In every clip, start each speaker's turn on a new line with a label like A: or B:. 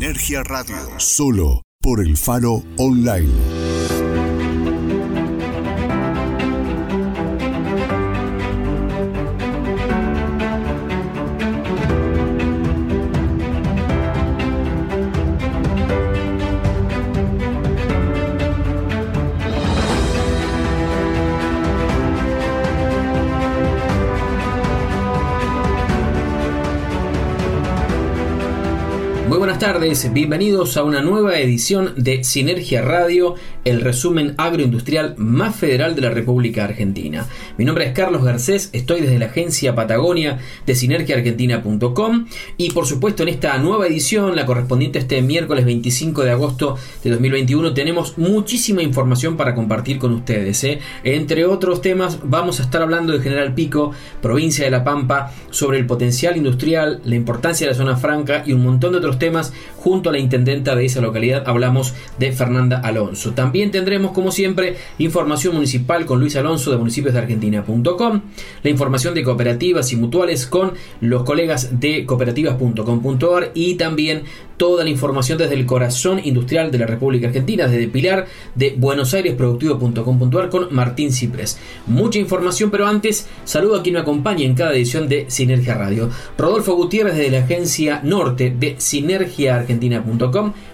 A: Sinergia Radio. Solo por el Faro Online.
B: Bienvenidos a una nueva edición de Sinergia Radio, el resumen agroindustrial más federal de la República Argentina. Mi nombre es Carlos Garcés, estoy desde la agencia Patagonia de sinergiaargentina.com y por supuesto en esta nueva edición, la correspondiente este miércoles 25 de agosto de 2021, tenemos muchísima información para compartir con ustedes. ¿eh? Entre otros temas, vamos a estar hablando de General Pico, provincia de La Pampa, sobre el potencial industrial, la importancia de la zona franca y un montón de otros temas junto a la intendenta de esa localidad. Hablamos de Fernanda Alonso. También tendremos, como siempre, información municipal con Luis Alonso de municipios de Argentina.com, la información de cooperativas y mutuales con los colegas de cooperativas.com.ar y también toda la información desde el corazón industrial de la República Argentina, desde Pilar de Buenos Aires Productivo.com.ar con Martín Cipres. Mucha información, pero antes saludo a quien me acompaña en cada edición de Sinergia Radio. Rodolfo Gutiérrez desde la agencia Norte de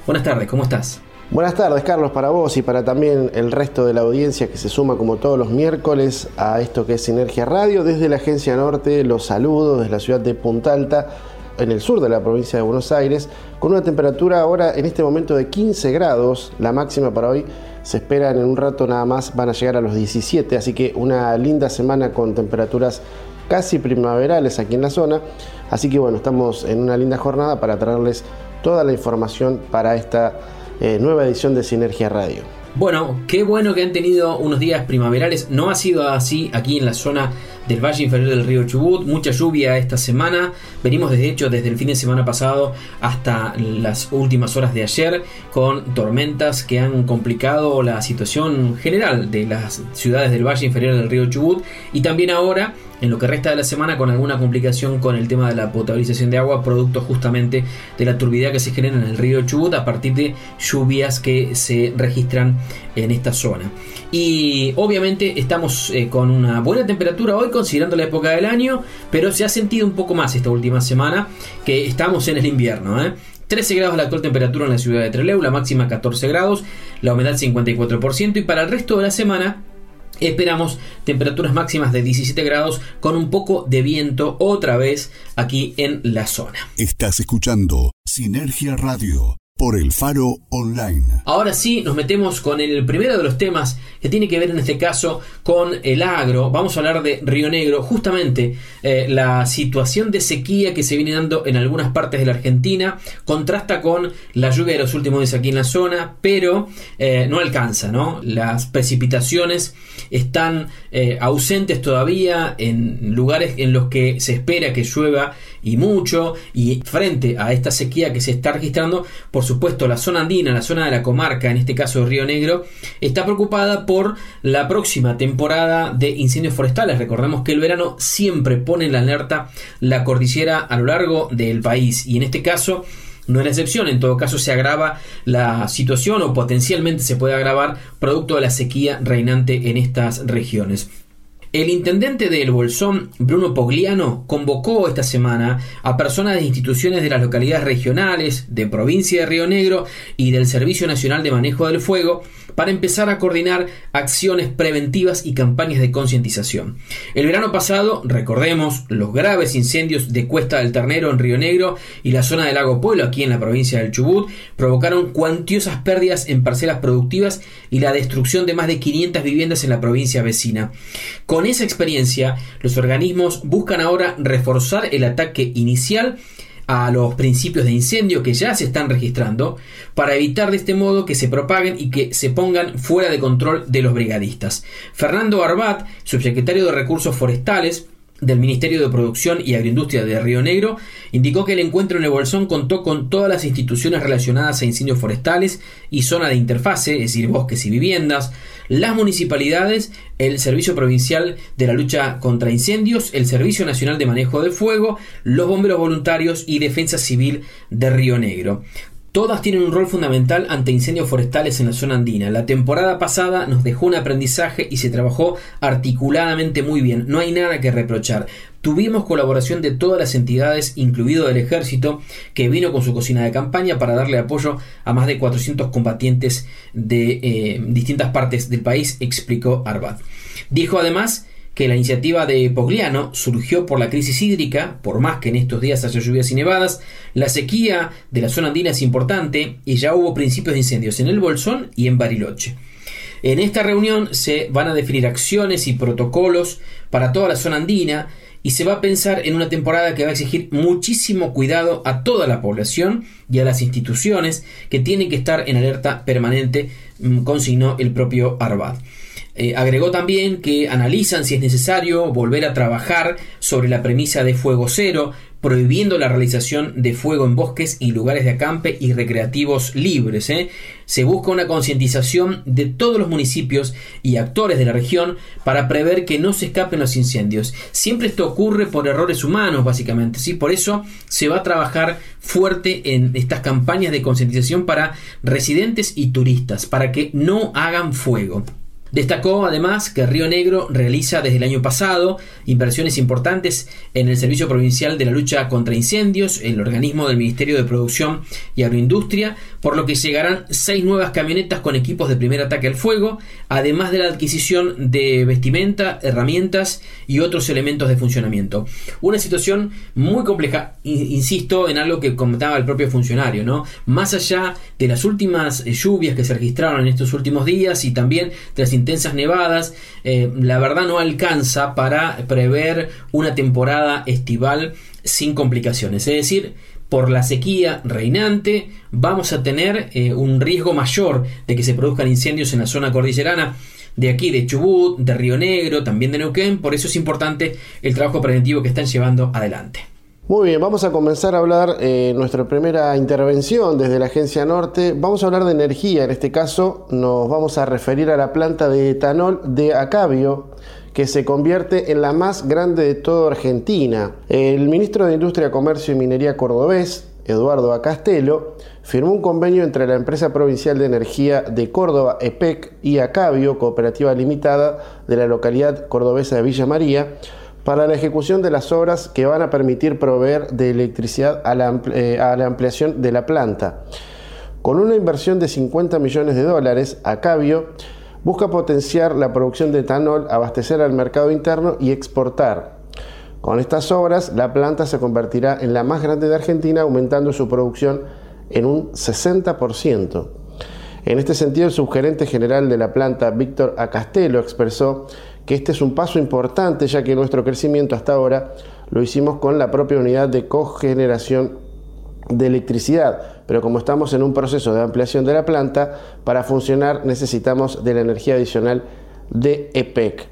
B: Buenas tardes, ¿cómo estás?
C: Buenas tardes, Carlos, para vos y para también el resto de la audiencia que se suma como todos los miércoles a esto que es Sinergia Radio. Desde la Agencia Norte los saludos desde la ciudad de Punta Alta en el sur de la provincia de Buenos Aires, con una temperatura ahora en este momento de 15 grados, la máxima para hoy se espera en un rato nada más, van a llegar a los 17, así que una linda semana con temperaturas casi primaverales aquí en la zona, así que bueno, estamos en una linda jornada para traerles toda la información para esta eh, nueva edición de Sinergia Radio.
B: Bueno, qué bueno que han tenido unos días primaverales. No ha sido así aquí en la zona del valle inferior del río Chubut. Mucha lluvia esta semana. Venimos de hecho desde el fin de semana pasado hasta las últimas horas de ayer con tormentas que han complicado la situación general de las ciudades del valle inferior del río Chubut. Y también ahora en lo que resta de la semana con alguna complicación con el tema de la potabilización de agua, producto justamente de la turbidez que se genera en el río Chubut a partir de lluvias que se registran en esta zona. Y obviamente estamos eh, con una buena temperatura hoy considerando la época del año, pero se ha sentido un poco más esta última semana que estamos en el invierno. 13 ¿eh? grados la actual temperatura en la ciudad de Trelew, la máxima 14 grados, la humedad 54% y para el resto de la semana Esperamos temperaturas máximas de 17 grados con un poco de viento otra vez aquí en la zona.
A: Estás escuchando Sinergia Radio por el Faro Online.
B: Ahora sí, nos metemos con el primero de los temas que tiene que ver en este caso con el agro. Vamos a hablar de Río Negro, justamente eh, la situación de sequía que se viene dando en algunas partes de la Argentina contrasta con la lluvia de los últimos días aquí en la zona, pero eh, no alcanza, ¿no? Las precipitaciones están eh, ausentes todavía en lugares en los que se espera que llueva y mucho y frente a esta sequía que se está registrando, por supuesto la zona andina, la zona de la comarca, en este caso Río Negro, está preocupada por la próxima temporada de incendios forestales. Recordemos que el verano siempre pone en la alerta la cordillera a lo largo del país y en este caso no es la excepción, en todo caso se agrava la situación o potencialmente se puede agravar producto de la sequía reinante en estas regiones. El intendente de El Bolsón, Bruno Pogliano, convocó esta semana a personas de instituciones de las localidades regionales, de provincia de Río Negro y del Servicio Nacional de Manejo del Fuego para empezar a coordinar acciones preventivas y campañas de concientización. El verano pasado, recordemos, los graves incendios de Cuesta del Ternero en Río Negro y la zona del Lago Pueblo, aquí en la provincia del Chubut, provocaron cuantiosas pérdidas en parcelas productivas y la destrucción de más de 500 viviendas en la provincia vecina. Con esa experiencia, los organismos buscan ahora reforzar el ataque inicial a los principios de incendio que ya se están registrando para evitar de este modo que se propaguen y que se pongan fuera de control de los brigadistas. Fernando Arbat, subsecretario de Recursos Forestales, del Ministerio de Producción y Agroindustria de Río Negro indicó que el encuentro en el Bolsón contó con todas las instituciones relacionadas a incendios forestales y zona de interfase, es decir, bosques y viviendas, las municipalidades, el Servicio Provincial de la Lucha contra Incendios, el Servicio Nacional de Manejo de Fuego, los bomberos voluntarios y Defensa Civil de Río Negro. Todas tienen un rol fundamental ante incendios forestales en la zona andina. La temporada pasada nos dejó un aprendizaje y se trabajó articuladamente muy bien. No hay nada que reprochar. Tuvimos colaboración de todas las entidades, incluido el ejército, que vino con su cocina de campaña para darle apoyo a más de 400 combatientes de eh, distintas partes del país, explicó Arbat. Dijo además que la iniciativa de Pogliano surgió por la crisis hídrica, por más que en estos días haya lluvias y nevadas, la sequía de la zona andina es importante y ya hubo principios de incendios en el Bolsón y en Bariloche. En esta reunión se van a definir acciones y protocolos para toda la zona andina y se va a pensar en una temporada que va a exigir muchísimo cuidado a toda la población y a las instituciones que tienen que estar en alerta permanente, mm, consignó el propio Arbat. Eh, agregó también que analizan si es necesario volver a trabajar sobre la premisa de fuego cero, prohibiendo la realización de fuego en bosques y lugares de acampe y recreativos libres. ¿eh? Se busca una concientización de todos los municipios y actores de la región para prever que no se escapen los incendios. Siempre esto ocurre por errores humanos, básicamente. ¿sí? Por eso se va a trabajar fuerte en estas campañas de concientización para residentes y turistas, para que no hagan fuego. Destacó además que Río Negro realiza desde el año pasado inversiones importantes en el Servicio Provincial de la Lucha contra Incendios, el organismo del Ministerio de Producción y Agroindustria, por lo que llegarán seis nuevas camionetas con equipos de primer ataque al fuego, además de la adquisición de vestimenta, herramientas y otros elementos de funcionamiento. Una situación muy compleja, insisto en algo que comentaba el propio funcionario, ¿no? Más allá de las últimas lluvias que se registraron en estos últimos días y también de las intensas nevadas, eh, la verdad no alcanza para prever una temporada estival sin complicaciones. Es decir, por la sequía reinante vamos a tener eh, un riesgo mayor de que se produzcan incendios en la zona cordillerana de aquí, de Chubut, de Río Negro, también de Neuquén. Por eso es importante el trabajo preventivo que están llevando adelante.
C: Muy bien, vamos a comenzar a hablar eh, nuestra primera intervención desde la Agencia Norte. Vamos a hablar de energía, en este caso nos vamos a referir a la planta de etanol de Acabio, que se convierte en la más grande de toda Argentina. El ministro de Industria, Comercio y Minería cordobés, Eduardo Acastelo, firmó un convenio entre la empresa provincial de energía de Córdoba, EPEC, y Acabio, cooperativa limitada de la localidad cordobesa de Villa María, para la ejecución de las obras que van a permitir proveer de electricidad a la, eh, ampliación de la planta. Con una inversión de 50 millones de dólares, Acabio busca potenciar la producción de etanol, abastecer al mercado interno y exportar. Con estas obras, la planta se convertirá en la más grande de Argentina, aumentando su producción en un 60%. En este sentido, el subgerente general de la planta, Víctor Acastelo, expresó que este es un paso importante ya que nuestro crecimiento hasta ahora lo hicimos con la propia unidad de cogeneración de electricidad, pero como estamos en un proceso de ampliación de la planta, para funcionar necesitamos de la energía adicional de EPEC.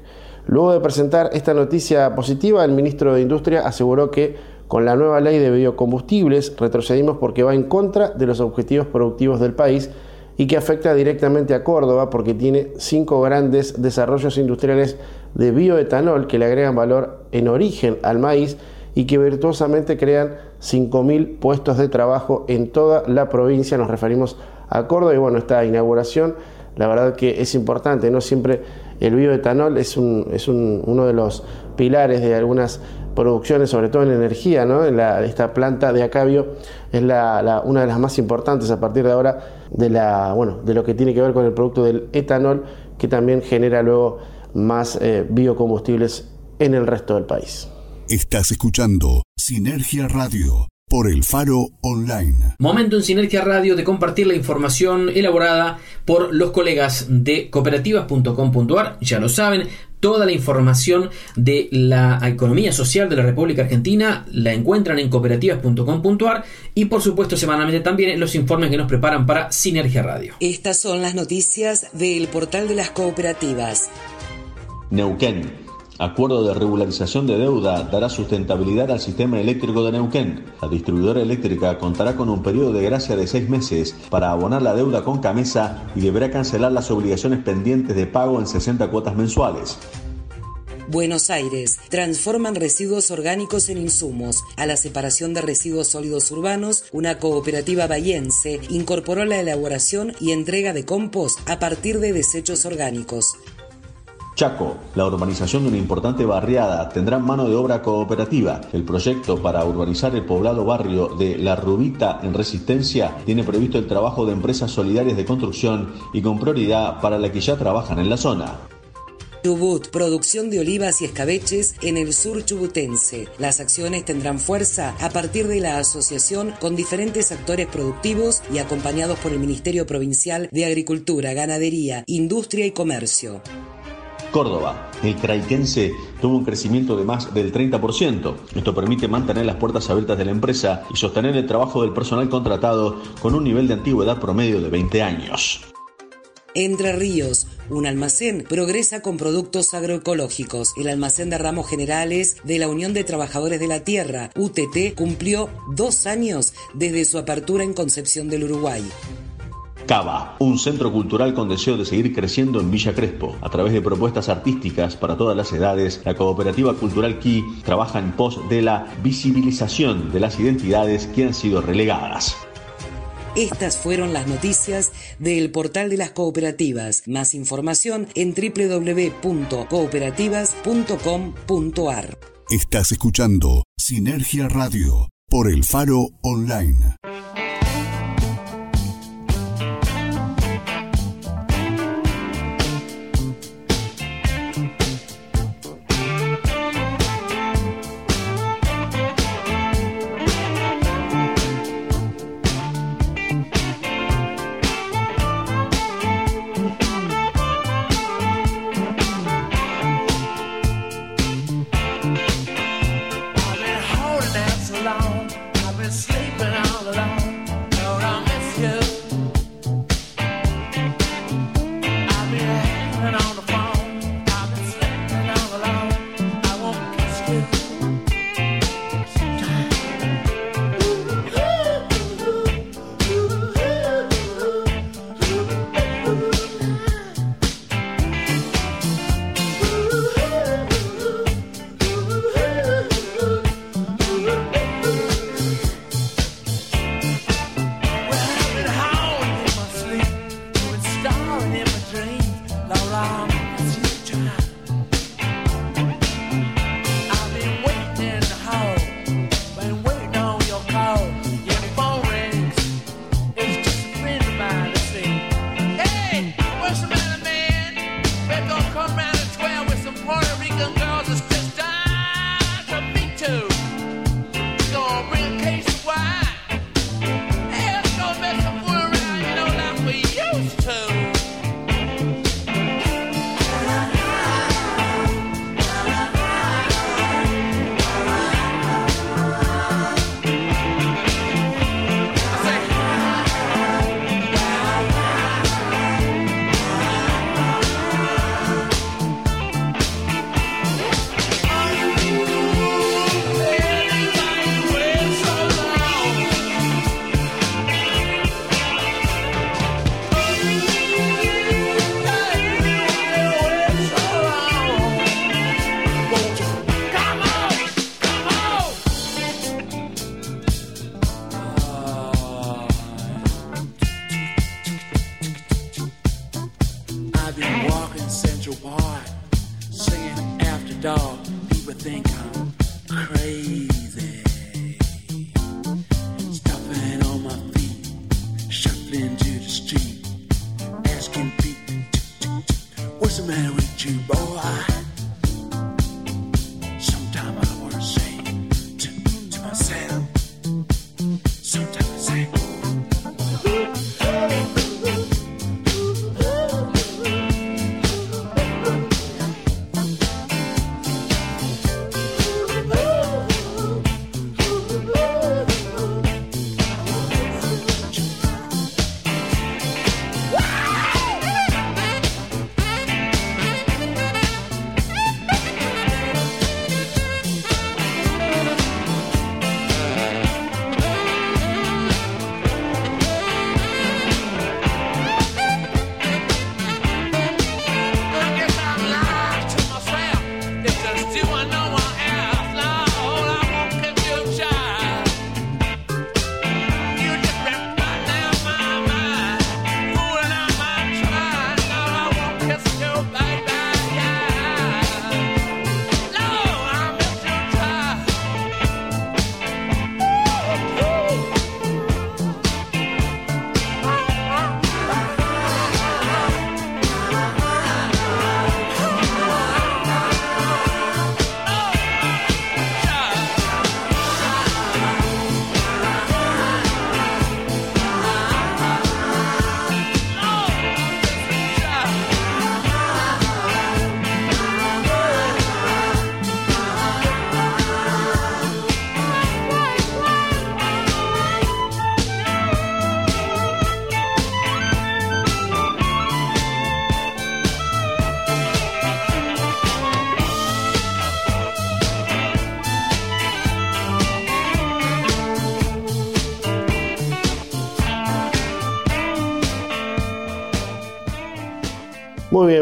C: Luego de presentar esta noticia positiva, el ministro de Industria aseguró que con la nueva ley de biocombustibles retrocedimos porque va en contra de los objetivos productivos del país y que afecta directamente a Córdoba porque tiene cinco grandes desarrollos industriales de bioetanol que le agregan valor en origen al maíz y que virtuosamente crean 5.000 puestos de trabajo en toda la provincia. Nos referimos a Córdoba y bueno, esta inauguración, la verdad que es importante, no siempre el bioetanol es, un, es uno de los pilares de algunas producciones, sobre todo en energía, ¿no? Esta planta de Acabio es la, una de las más importantes a partir de ahora de, la, bueno, de lo que tiene que ver con el producto del etanol, que también genera luego más eh, biocombustibles en el resto del país.
A: Estás escuchando Sinergia Radio por el Faro Online.
B: Momento en Sinergia Radio de compartir la información elaborada por los colegas de cooperativas.com.ar. Ya lo saben, Toda la información de la economía social de la República Argentina la encuentran en cooperativas.com.ar y por supuesto semanalmente también los informes que nos preparan para Sinergia Radio.
D: Estas son las noticias del portal de las cooperativas.
E: Neuquén Acuerdo de regularización de deuda dará sustentabilidad al sistema eléctrico de Neuquén. La distribuidora eléctrica contará con un periodo de gracia de seis meses para abonar la deuda con Camesa y deberá cancelar las obligaciones pendientes de pago en 60 cuotas mensuales.
D: Buenos Aires. Transforman residuos orgánicos en insumos. A la separación de residuos sólidos urbanos, una cooperativa bahiense incorporó la elaboración y entrega de compost a partir de desechos orgánicos.
E: Chaco, la urbanización de una importante barriada, tendrá mano de obra cooperativa. El proyecto para urbanizar el poblado barrio de La Rubita en Resistencia tiene previsto el trabajo de empresas solidarias de construcción y con prioridad para las que ya trabajan en la zona.
D: Chubut, producción de olivas y escabeches en el sur chubutense. Las acciones tendrán fuerza a partir de la asociación con diferentes actores productivos y acompañados por el Ministerio Provincial de Agricultura, Ganadería, Industria y Comercio.
E: Córdoba. El craiquense tuvo un crecimiento de más del 30%. Esto permite mantener las puertas abiertas de la empresa y sostener el trabajo del personal contratado con un nivel de antigüedad promedio de 20 años.
D: Entre Ríos, un almacén progresa con productos agroecológicos. El almacén de ramos generales de la Unión de Trabajadores de la Tierra, UTT, cumplió dos años desde su apertura en Concepción del Uruguay.
E: Cava, un centro cultural con deseo de seguir creciendo en Villa Crespo. A través de propuestas artísticas para todas las edades, la cooperativa cultural Ki trabaja en pos de la visibilización de las identidades que han sido relegadas.
D: Estas fueron las noticias del portal de las cooperativas. Más información en www.cooperativas.com.ar.
F: Estás escuchando Sinergia Radio por el Faro Online.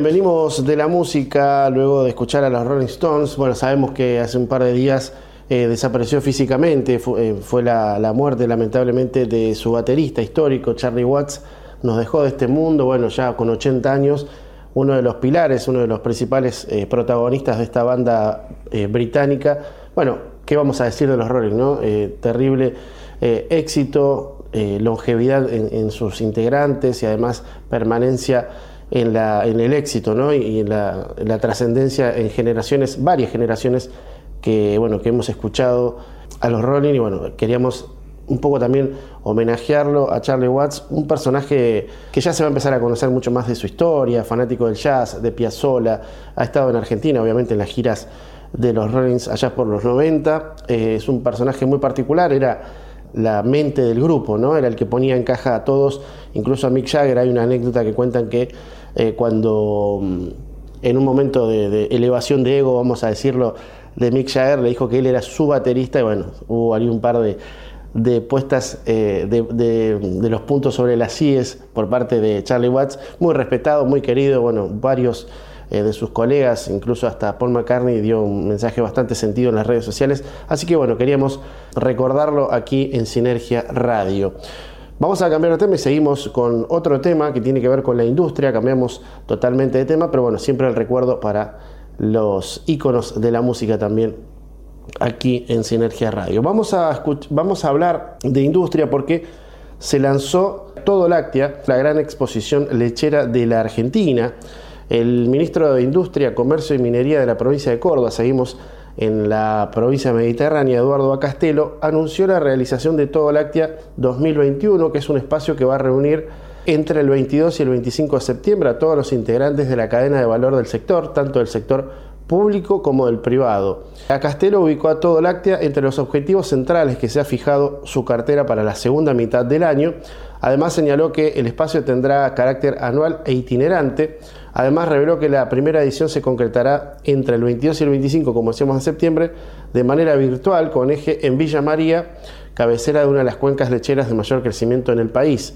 C: Venimos de la música luego de escuchar a los Rolling Stones. Bueno, sabemos que hace un par de días eh, desapareció físicamente, fue, eh, la, la, muerte lamentablemente de su baterista histórico, Charlie Watts, nos dejó de este mundo, bueno, ya con 80 años, uno de los pilares, uno de los principales eh, protagonistas de esta banda británica. Bueno, ¿qué vamos a decir de los Rolling? No? terrible éxito, longevidad en, sus integrantes y además permanencia en, la, en el éxito ¿no? y en la, la trascendencia en generaciones, varias generaciones que, bueno, que hemos escuchado a los Rolling y bueno, queríamos un poco también homenajearlo a Charlie Watts, un personaje que ya se va a empezar a conocer mucho más de su historia, fanático del jazz, de Piazzolla, ha estado en Argentina, obviamente en las giras de los Rollins allá por los 90, eh, es un personaje muy particular, era la mente del grupo, ¿no? Era el que ponía en caja a todos, incluso a Mick Jagger, hay una anécdota que cuentan que eh, cuando mm, en un momento de elevación de ego, vamos a decirlo, de Mick Jagger, le dijo que él era su baterista y bueno, hubo ahí un par de, puestas eh, de, los puntos sobre las CIES por parte de Charlie Watts, muy respetado, muy querido, bueno, varios eh, de sus colegas, incluso hasta Paul McCartney dio un mensaje bastante sentido en las redes sociales, así que bueno, queríamos recordarlo aquí en Sinergia Radio. Vamos a cambiar de tema y seguimos con otro tema que tiene que ver con la industria, cambiamos totalmente de tema, pero bueno, siempre el recuerdo para los íconos de la música también aquí en Sinergia Radio. Vamos a, vamos a hablar de industria porque se lanzó Todo Láctea, la gran exposición lechera de la Argentina. El ministro de Industria, Comercio y Minería de la provincia de Córdoba, seguimos en la provincia mediterránea, Eduardo Acastelo, anunció la realización de Todo Láctea 2021, que es un espacio que va a reunir entre el 22 y el 25 de septiembre a todos los integrantes de la cadena de valor del sector, tanto del sector público como del privado. A Castelo ubicó a todo Láctea entre los objetivos centrales que se ha fijado su cartera para la segunda mitad del año. Además señaló que el espacio tendrá carácter anual e itinerante. Además reveló que la primera edición se concretará entre el 22 y el 25, como decíamos en septiembre, de manera virtual con eje en Villa María, cabecera de una de las cuencas lecheras de mayor crecimiento en el país.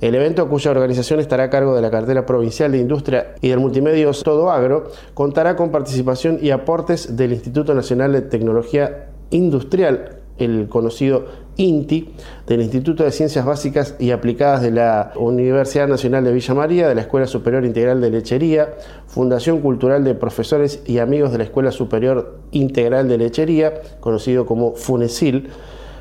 C: El evento, cuya organización estará a cargo de la cartera provincial de Industria y del Multimedios Todo Agro, contará con participación y aportes del Instituto Nacional de Tecnología Industrial, el conocido INTI, del Instituto de Ciencias Básicas y Aplicadas de la Universidad Nacional de Villa María, de la Escuela Superior Integral de Lechería, Fundación Cultural de Profesores y Amigos de la Escuela Superior Integral de Lechería, conocido como FUNESIL,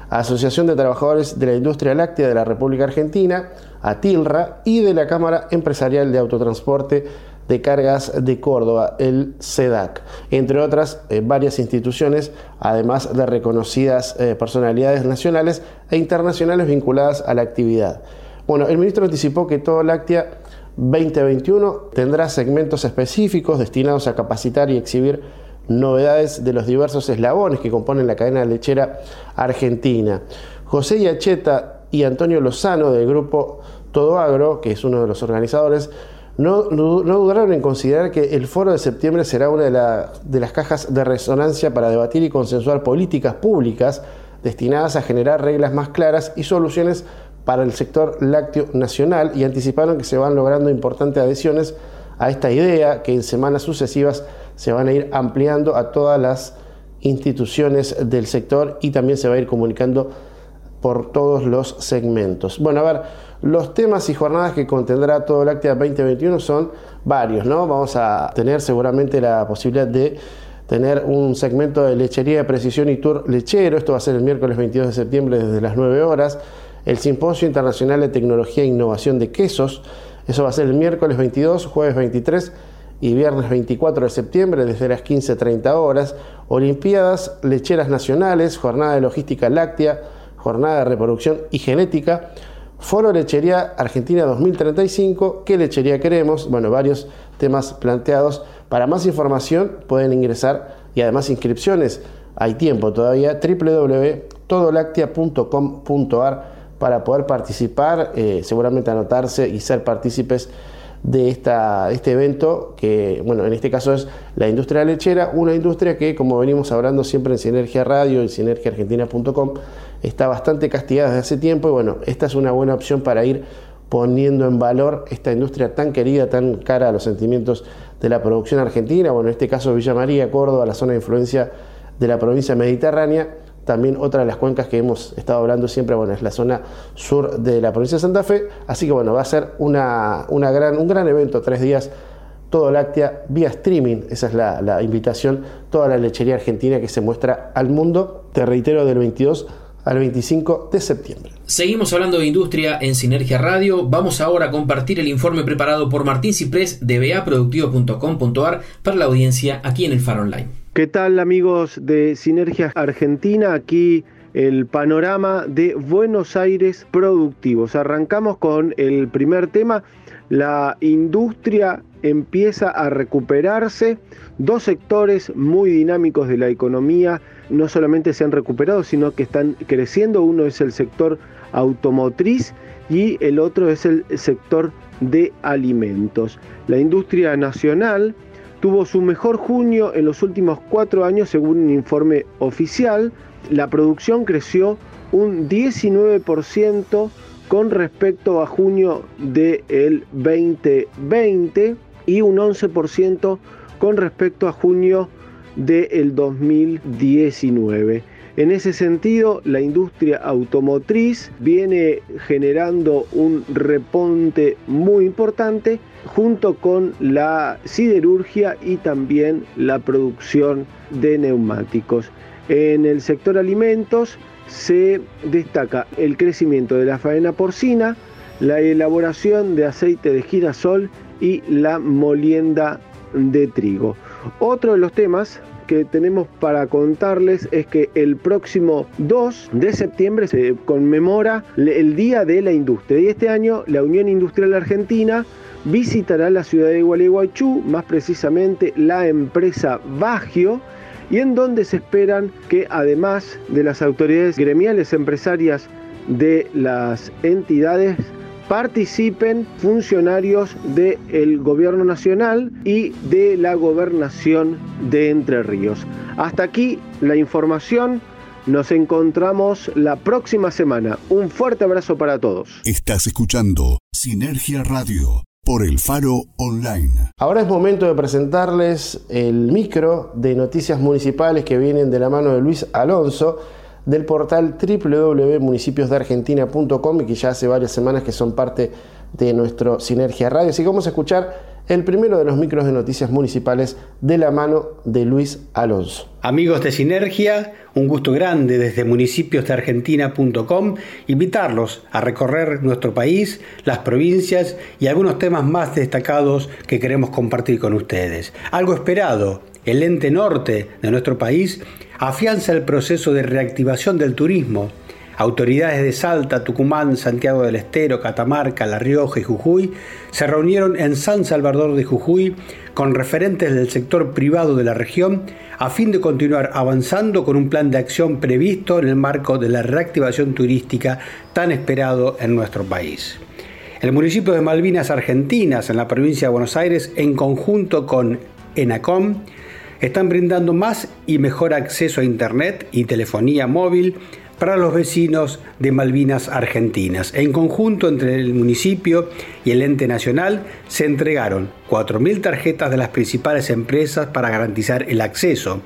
C: Asociación de Trabajadores de la Industria Láctea de la República Argentina, ATILRA, y de la Cámara Empresarial de Autotransporte de Cargas de Córdoba, el CEDAC, entre otras eh, varias instituciones, además de reconocidas eh, personalidades nacionales e internacionales vinculadas a la actividad. Bueno, el ministro anticipó que todo Láctea 2021 tendrá segmentos específicos destinados a capacitar y exhibir novedades de los diversos eslabones que componen la cadena lechera argentina. José Yacheta y Antonio Lozano del grupo Todo Agro, que es uno de los organizadores, no, dudaron en considerar que el foro de septiembre será una de, de las cajas de resonancia para debatir y consensuar políticas públicas destinadas a generar reglas más claras y soluciones para el sector lácteo nacional y anticiparon que se van logrando importantes adhesiones a esta idea que en semanas sucesivas se van a ir ampliando a todas las instituciones del sector y también se va a ir comunicando por todos los segmentos. Bueno, a ver, los temas y jornadas que contendrá todo Láctea 2021 son varios, ¿no? Vamos a tener seguramente la posibilidad de tener un segmento de lechería de precisión y tour lechero, esto va a ser el miércoles 22 de septiembre desde las 9 horas, el Simposio Internacional de Tecnología e Innovación de Quesos, eso va a ser el miércoles 22, jueves 23 y viernes 24 de septiembre desde las 15.30 horas, Olimpiadas Lecheras Nacionales, Jornada de Logística Láctea, Jornada de Reproducción y Genética, Foro Lechería Argentina 2035, ¿qué lechería queremos? Bueno, varios temas planteados. Para más información pueden ingresar y además inscripciones, hay tiempo todavía, www.todolactia.com.ar para poder participar, eh, seguramente anotarse y ser partícipes de esta, este evento, que bueno, en este caso es la industria lechera, una industria que, como venimos hablando siempre en Sinergia Radio y sinergiaargentina.com, está bastante castigada desde hace tiempo y bueno, esta es una buena opción para ir poniendo en valor esta industria tan querida, tan cara a los sentimientos de la producción argentina, bueno, en este caso Villa María, Córdoba, la zona de influencia de la provincia mediterránea. También otra de las cuencas que hemos estado hablando siempre, bueno, es la zona sur de la provincia de Santa Fe. Así que bueno, va a ser una, gran, un gran evento, tres días, todo láctea, vía streaming, esa es la, la invitación, toda la lechería argentina que se muestra al mundo, te reitero, del 22 al 25 de septiembre.
B: Seguimos hablando de industria en Sinergia Radio. Vamos ahora a compartir el informe preparado por Martín Ciprés de baproductivo.com.ar para la audiencia aquí en el Faro Online.
G: ¿Qué tal amigos de Sinergia Argentina? Aquí el panorama de Buenos Aires productivos. Arrancamos con el primer tema. La industria empieza a recuperarse. Dos sectores muy dinámicos de la economía no solamente se han recuperado, sino que están creciendo. Uno es el sector automotriz y el otro es el sector de alimentos. La industria nacional tuvo su mejor junio en los últimos cuatro años según un informe oficial. La producción creció un 19% con respecto a junio del 2020 y un 11% con respecto a junio del 2019. En ese sentido, la industria automotriz viene generando un reponte muy importante junto con la siderurgia y también la producción de neumáticos. En el sector alimentos se destaca el crecimiento de la faena porcina, la elaboración de aceite de girasol y la molienda de trigo. Otro de los temas que tenemos para contarles es que el próximo 2 de septiembre se conmemora el Día de la Industria y este año la Unión Industrial Argentina visitará la ciudad de Gualeguaychú, más precisamente la empresa Bagio, y en donde se esperan que además de las autoridades gremiales empresarias de las entidades participen funcionarios del gobierno nacional y de la gobernación de Entre Ríos. Hasta aquí la información. Nos encontramos la próxima semana. Un fuerte abrazo para todos.
A: Estás escuchando Sinergia Radio por el Faro Online.
C: Ahora es momento de presentarles el micro de noticias municipales que vienen de la mano de Luis Alonso del portal www.municipiosdeargentina.com y que ya hace varias semanas que son parte de nuestro Sinergia Radio. Así que vamos a escuchar el primero de los micros de noticias municipales de la mano de Luis Alonso.
H: Amigos de Sinergia, un gusto grande desde municipiosdeargentina.com invitarlos a recorrer nuestro país, las provincias y algunos temas más destacados que queremos compartir con ustedes. Algo esperado, el ente norte de nuestro país afianza el proceso de reactivación del turismo. Autoridades de Salta, Tucumán, Santiago del Estero, Catamarca, La Rioja y Jujuy se reunieron en San Salvador de Jujuy con referentes del sector privado de la región a fin de continuar avanzando con un plan de acción previsto en el marco de la reactivación turística tan esperado en nuestro país. El municipio de Malvinas Argentinas, en la provincia de Buenos Aires, en conjunto con ENACOM, están brindando más y mejor acceso a Internet y telefonía móvil para los vecinos de Malvinas Argentinas. En conjunto entre el municipio y el ente nacional se entregaron 4.000 tarjetas de las principales empresas para garantizar el acceso.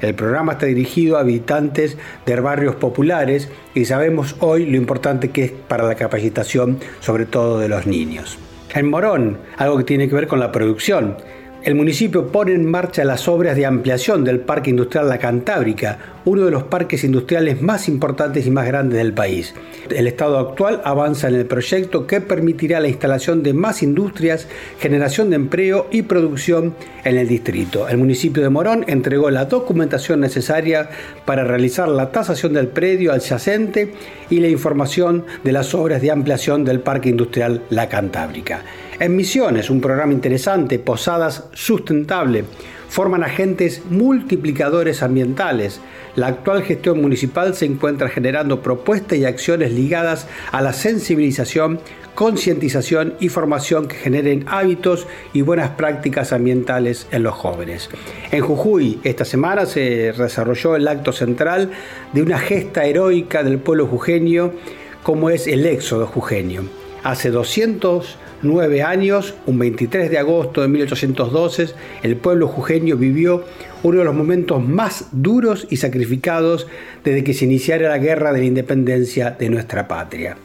H: El programa está dirigido a habitantes de barrios populares y sabemos hoy lo importante que es para la capacitación, sobre todo de los niños. En Morón, algo que tiene que ver con la producción el municipio pone en marcha las obras de ampliación del Parque Industrial La Cantábrica, uno de los parques industriales más importantes y más grandes del país. El estado actual avanza en el proyecto que permitirá la instalación de más industrias, generación de empleo y producción en el distrito. El municipio de Morón entregó la documentación necesaria para realizar la tasación del predio adyacente y la información de las obras de ampliación del Parque Industrial La Cantábrica. En Misiones, un programa interesante, Posadas Sustentable, forman agentes multiplicadores ambientales. La actual gestión municipal se encuentra generando propuestas y acciones ligadas a la sensibilización, concientización y formación que generen hábitos y buenas prácticas ambientales en los jóvenes. En Jujuy, esta semana se desarrolló el acto central de una gesta heroica del pueblo jujeño como es el éxodo jujeño. Hace 209 años, un 23 de agosto de 1812, el pueblo jujeño vivió uno de los momentos más duros y sacrificados desde que se iniciara la guerra de la independencia de nuestra patria.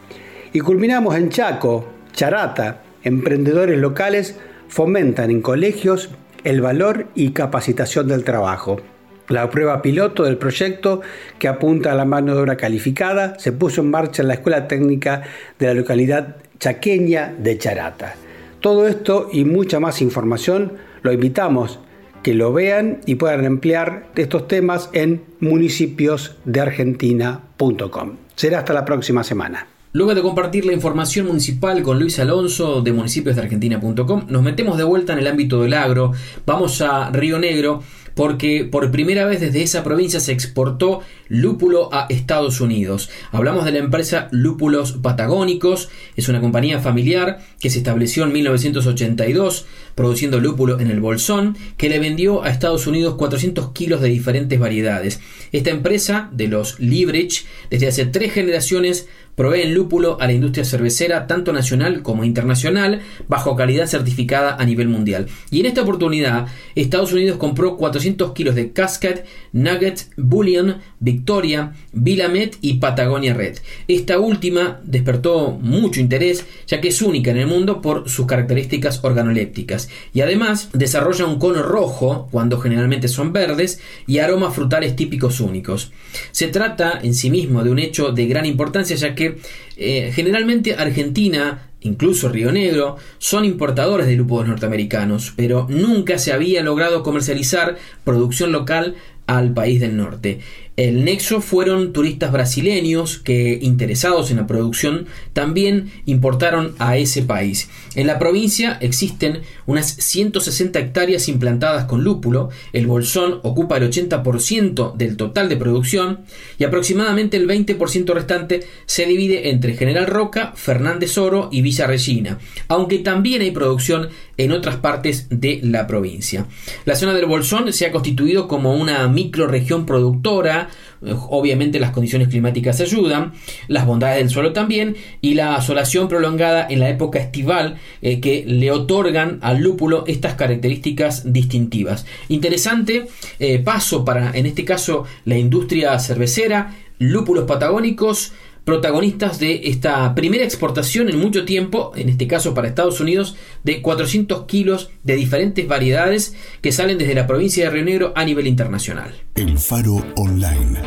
H: Y culminamos en Chaco, Charata, emprendedores locales fomentan en colegios el valor y capacitación del trabajo. La prueba piloto del proyecto, que apunta a la mano de obra calificada, se puso en marcha en la Escuela Técnica de la localidad chaqueña de Charata. Todo esto y mucha más información lo invitamos que lo vean y puedan emplear estos temas en municipiosdeargentina.com. Será hasta la próxima semana.
B: Luego de compartir la información municipal con Luis Alonso de municipiosdeargentina.com, nos metemos de vuelta en el ámbito del agro. Vamos a Río Negro porque por primera vez desde esa provincia se exportó lúpulo a Estados Unidos. Hablamos de la empresa Lúpulos Patagónicos, es una compañía familiar que se estableció en 1982 produciendo lúpulo en el Bolsón, que le vendió a Estados Unidos 400 kilos de diferentes variedades. Esta empresa de los Librich desde hace tres generaciones proveen lúpulo a la industria cervecera tanto nacional como internacional bajo calidad certificada a nivel mundial. Y en esta oportunidad Estados Unidos compró 400 kilos de Cascade, Nugget, Bullion, Victoria, Vilamet y Patagonia Red. Esta última despertó mucho interés ya que es única en el mundo por sus características organolépticas y además desarrolla un cono rojo cuando generalmente son verdes y aromas frutales típicos únicos. Se trata en sí mismo de un hecho de gran importancia ya que eh, generalmente Argentina, incluso Río Negro, son importadores de lúpulos norteamericanos, pero nunca se había logrado comercializar producción local al país del norte. El nexo fueron turistas brasileños que, interesados en la producción, también importaron a ese país. En la provincia existen unas 160 hectáreas implantadas con lúpulo, el bolsón ocupa el 80% del total de producción y aproximadamente el 20% restante se divide entre General Roca, Fernández Oro y Villa Regina, aunque también hay producción en otras partes de la provincia. La zona del bolsón se ha constituido como una microregión productora, obviamente las condiciones climáticas ayudan, las bondades del suelo también y la asolación prolongada en la época estival eh, que le otorgan al lúpulo estas características distintivas. Interesante eh, paso para, en este caso, la industria cervecera, lúpulos patagónicos, protagonistas de esta primera exportación en mucho tiempo, en este caso para Estados Unidos, de 400 kilos de diferentes variedades que salen desde la provincia de Río Negro a nivel internacional.
A: El Faro Online.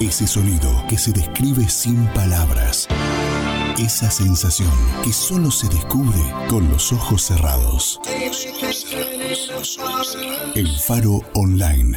A: Ese sonido que se describe sin palabras. Esa sensación que solo se descubre con los ojos cerrados. El Faro Online.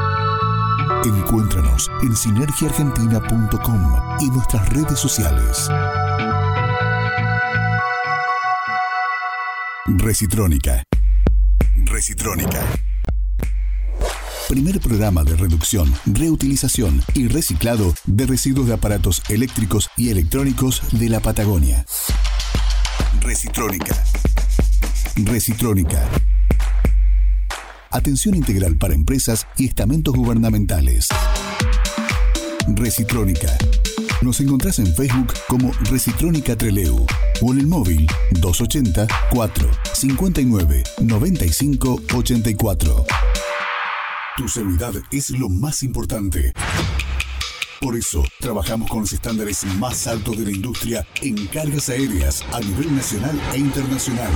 A: Encuéntranos en sinergiaargentina.com y nuestras redes sociales. Recitrónica. Recitrónica. Primer programa de reducción, reutilización y reciclado de residuos de aparatos eléctricos y electrónicos de la Patagonia. Recitrónica. Recitrónica Atención integral para empresas y estamentos gubernamentales. Recitrónica. Nos encontrás en Facebook como Recitrónica Treleu o en el móvil 280 4 59 95 84. Tu seguridad es lo más importante. Por eso, trabajamos con los estándares más altos de la industria en cargas aéreas a nivel nacional e internacional.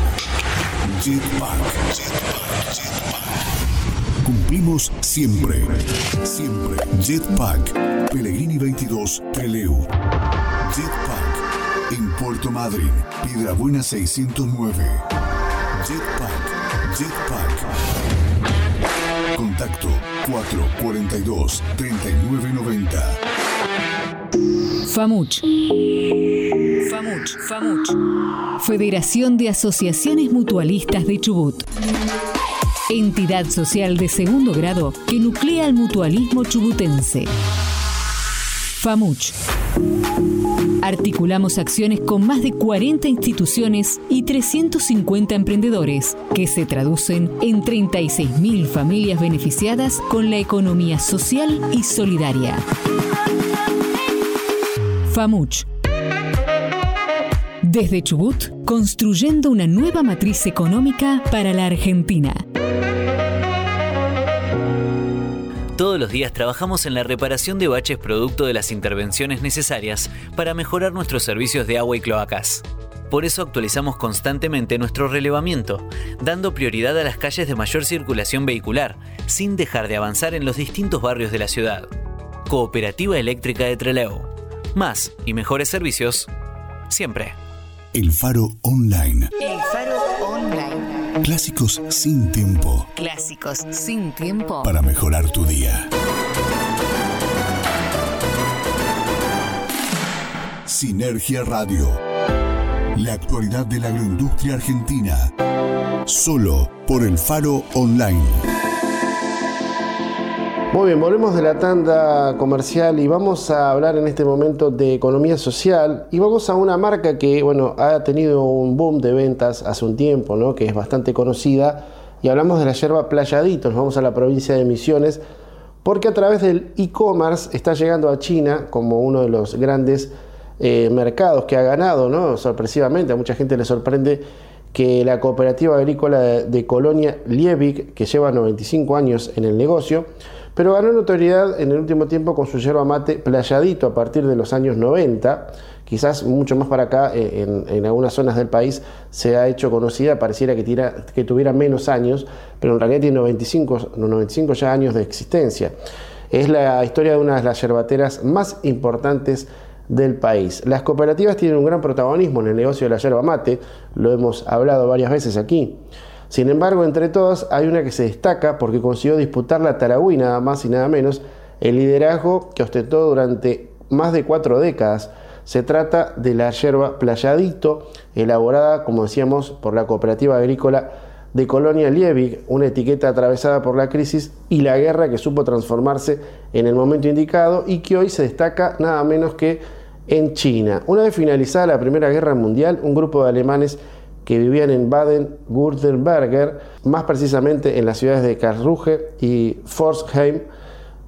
A: Jetpack. Jetpack. Jetpack. Siempre. Siempre. Jetpack. Pellegrini 22, Peleu. Jetpack. En Puerto Madryn, Buena 609. Jetpack. Jetpack. Con Contacto 442 3990.
I: FAMUCH. FAMUCH. FAMUCH. Federación de Asociaciones Mutualistas de Chubut. Entidad social de segundo grado que nuclea el mutualismo chubutense. FAMUCH. Articulamos acciones con más de 40 instituciones y 350 emprendedores, que se traducen en 36.000 familias beneficiadas con la economía social y solidaria. FAMUCH. Desde Chubut, construyendo una nueva matriz económica para la Argentina.
J: Todos los días trabajamos en la reparación de baches producto de las intervenciones necesarias para mejorar nuestros servicios de agua y cloacas. Por eso actualizamos constantemente nuestro relevamiento, dando prioridad a las calles de mayor circulación vehicular, sin dejar de avanzar en los distintos barrios de la ciudad. Cooperativa Eléctrica de Trelew. Más y mejores servicios, siempre.
A: El Faro Online.
I: El Faro Online.
A: Clásicos sin tiempo.
I: Clásicos sin tiempo.
A: Para mejorar tu día. Sinergia Radio. La actualidad de la agroindustria argentina. Solo por el Faro Online.
C: Muy bien, volvemos de la tanda comercial y vamos a hablar en este momento de economía social y vamos a una marca que, bueno, ha tenido un boom de ventas hace un tiempo, ¿no? Que es bastante conocida y hablamos de la yerba Playadito, nos vamos a la provincia de Misiones porque a través del e-commerce está llegando a China como uno de los grandes eh, mercados que ha ganado, ¿no? Sorpresivamente, a mucha gente le sorprende que la cooperativa agrícola de, de Colonia Liebig, que lleva 95 años en el negocio, pero ganó notoriedad en el último tiempo con su yerba mate playadito a partir de los años 90. Quizás mucho más para acá, eh, en, algunas zonas del país, se ha hecho conocida, pareciera que tuviera menos años, pero en realidad tiene 95, 95 ya años de existencia. Es la historia de una de las yerbateras más importantes del país. Las cooperativas tienen un gran protagonismo en el negocio de la yerba mate, lo hemos hablado varias veces aquí. Sin embargo, entre todas hay una que se destaca porque consiguió disputar la Taragüí nada más y nada menos, el liderazgo que ostentó durante más de cuatro décadas. Se trata de la yerba Playadito, elaborada, como decíamos, por la cooperativa agrícola de Colonia Liebig, una etiqueta atravesada por la crisis y la guerra que supo transformarse en el momento indicado y que hoy se destaca nada menos que en China. Una vez finalizada la Primera Guerra Mundial, un grupo de alemanes que vivían en Baden-Württemberg, más precisamente en las ciudades de Karlsruhe y Pforzheim,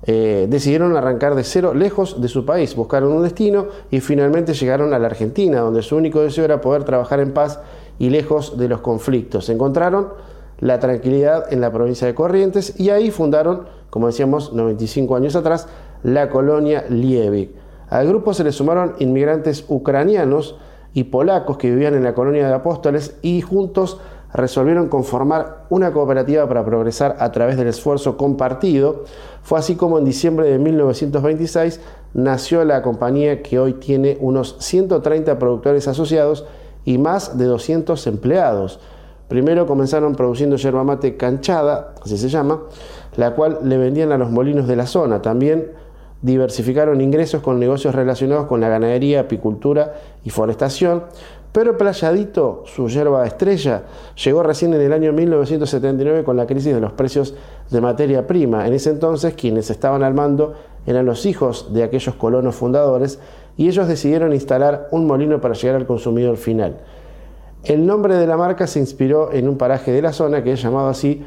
C: eh, decidieron arrancar de cero lejos de su país, buscaron un destino y finalmente llegaron a la Argentina, donde su único deseo era poder trabajar en paz y lejos de los conflictos. Encontraron la tranquilidad en la provincia de Corrientes y ahí fundaron, como decíamos, 95 años atrás, la colonia Liebig. Al grupo se le sumaron inmigrantes ucranianos, y polacos que vivían en la colonia de Apóstoles y juntos resolvieron conformar una cooperativa para progresar a través del esfuerzo compartido. Fue así como en diciembre de 1926 nació la compañía que hoy tiene unos 130 productores asociados y más de 200 empleados. Primero comenzaron produciendo yerba mate canchada, así se llama, la cual le vendían a los molinos de la zona. También diversificaron ingresos con negocios relacionados con la ganadería, apicultura y forestación, pero Playadito, su yerba estrella, llegó recién en el año 1979 con la crisis de los precios de materia prima. En ese entonces quienes estaban al mando eran los hijos de aquellos colonos fundadores y ellos decidieron instalar un molino para llegar al consumidor final. El nombre de la marca se inspiró en un paraje de la zona que es llamado así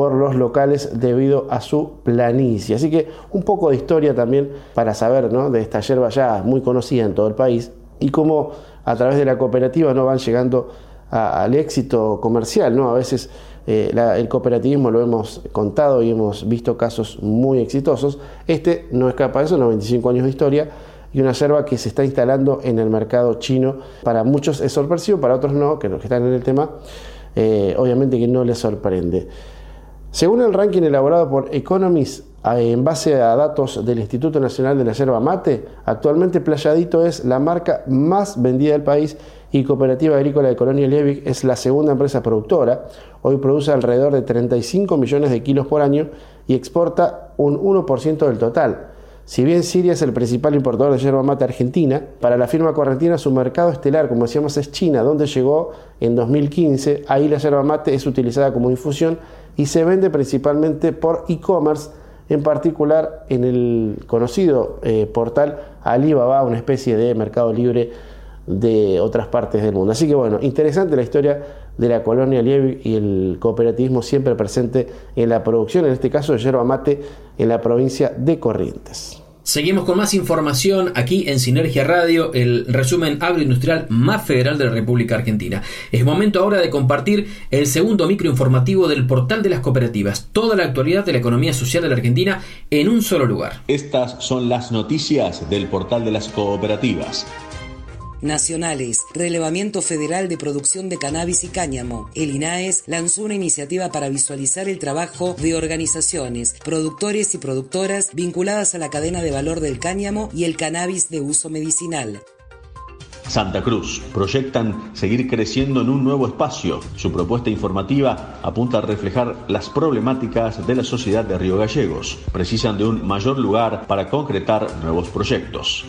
C: por los locales debido a su planicie. Así que un poco de historia también para saber ¿no? de esta yerba ya muy conocida en todo el país y cómo a través de la cooperativa no van llegando al éxito comercial. ¿no? A veces eh, el cooperativismo lo hemos contado y hemos visto casos muy exitosos. Este no escapa de eso, 95 años de historia y una yerba que se está instalando en el mercado chino. Para muchos es sorpresivo, para otros no, que los que están en el tema, eh, obviamente que no les sorprende. Según el ranking elaborado por Economist en base a datos del Instituto Nacional de la Yerba Mate, actualmente Playadito es la marca más vendida del país y Cooperativa Agrícola de Colonia Liebig es la segunda empresa productora. Hoy produce alrededor de 35 millones de kilos por año y exporta un 1% del total. Si bien Siria es el principal importador de yerba mate argentina, para la firma correntina su mercado estelar, como decíamos, es China, donde llegó en 2015. Ahí la yerba mate es utilizada como infusión y se vende principalmente por e-commerce, en particular en el conocido eh, portal Alibaba, una especie de mercado libre de otras partes del mundo. Así que bueno, interesante la historia de la colonia Liebig y el cooperativismo siempre presente en la producción, en este caso de yerba mate, en la provincia de Corrientes.
B: Seguimos con más información aquí en Sinergia Radio, el resumen agroindustrial más federal de la República Argentina. Es momento ahora de compartir el segundo microinformativo del portal de las cooperativas, toda la actualidad de la economía social de la Argentina en un solo lugar.
E: Estas son las noticias del portal de las cooperativas
D: nacionales, relevamiento federal de producción de cannabis y cáñamo. El INAES lanzó una iniciativa para visualizar el trabajo de organizaciones, productores y productoras vinculadas a la cadena de valor del cáñamo y el cannabis de uso medicinal.
E: Santa Cruz. Proyectan seguir creciendo en un nuevo espacio. Su propuesta informativa apunta a reflejar las problemáticas de la sociedad de Río Gallegos. Precisan de un mayor lugar para concretar nuevos proyectos.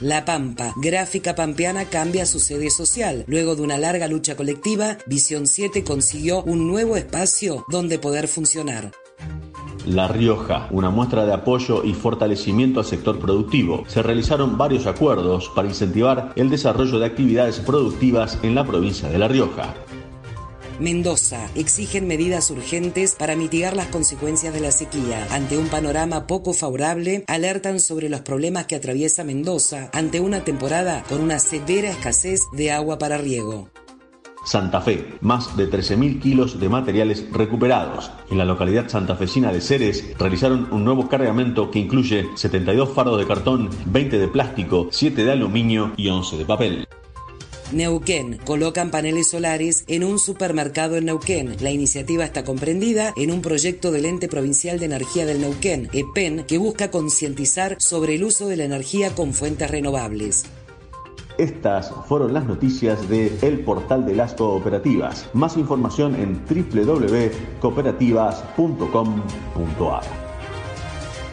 D: La Pampa, gráfica pampeana cambia su sede social. Luego de una larga lucha colectiva, Visión 7 consiguió un nuevo espacio donde poder funcionar.
E: La Rioja, una muestra de apoyo y fortalecimiento al sector productivo. Se realizaron varios acuerdos para incentivar el desarrollo de actividades productivas en la provincia de La Rioja.
D: Mendoza exigen medidas urgentes para mitigar las consecuencias de la sequía. Ante un panorama poco favorable, alertan sobre los problemas que atraviesa Mendoza ante una temporada con una severa escasez de agua para riego.
E: Santa Fe, más de 13.000 kilos de materiales recuperados. En la localidad santafesina de Ceres realizaron un nuevo cargamento que incluye 72 fardos de cartón, 20 de plástico, 7 de aluminio y 11 de papel.
D: Neuquén. Colocan paneles solares en un supermercado en Neuquén. La iniciativa está comprendida en un proyecto del Ente Provincial de Energía del Neuquén, EPEN, que busca concientizar sobre el uso de la energía con fuentes renovables.
E: Estas fueron las noticias de El Portal de las Cooperativas. Más información en www.cooperativas.com.ar.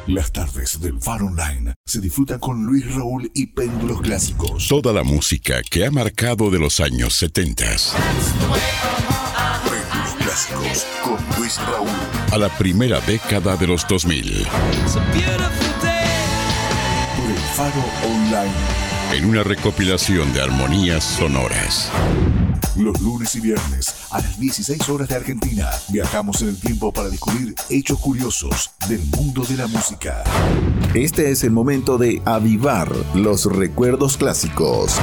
A: Las tardes del Faro Online se disfrutan con Luis Raúl y Péndulos Clásicos.
K: Toda la música que ha marcado de los años 70.
A: Péndulos Clásicos con Luis Raúl.
K: A la primera década de los 2000.
A: Por el Faro Online.
K: En una recopilación de armonías sonoras.
A: Los lunes y viernes a las 16 horas de Argentina viajamos en el tiempo para descubrir hechos curiosos del mundo de la música.
L: Este es el momento de avivar los recuerdos clásicos.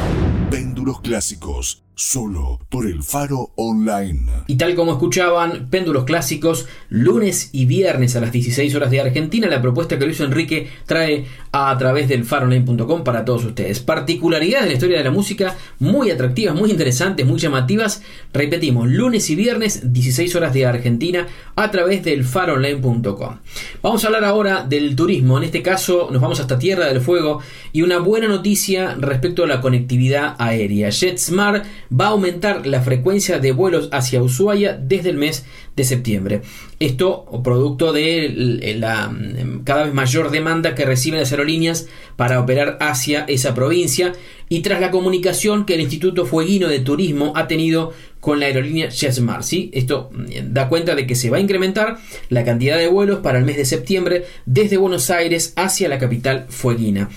A: Péndulos clásicos solo por el Faro Online.
B: Y tal como escuchaban, péndulos clásicos, lunes y viernes a las 16 horas de Argentina, la propuesta que Luis Enrique trae a través del faroonline.com para todos ustedes. Particularidades de la historia de la música muy atractivas, muy interesantes, muy llamativas. Repetimos, lunes y viernes, 16 horas de Argentina a través del faroonline.com. Vamos a hablar ahora del turismo, en este caso nos vamos hasta Tierra del Fuego y una buena noticia respecto a la conectividad aérea. JetSmart va a aumentar la frecuencia de vuelos hacia Ushuaia desde el mes de septiembre. Esto producto de la mm, cada vez mayor demanda que reciben las aerolíneas para operar hacia esa provincia y tras la comunicación que el Instituto Fueguino de Turismo ha tenido con la aerolínea JetSmart. ¿sí? Esto mm, da cuenta de que se va a incrementar la cantidad de vuelos para el mes de septiembre desde Buenos Aires hacia la capital fueguina.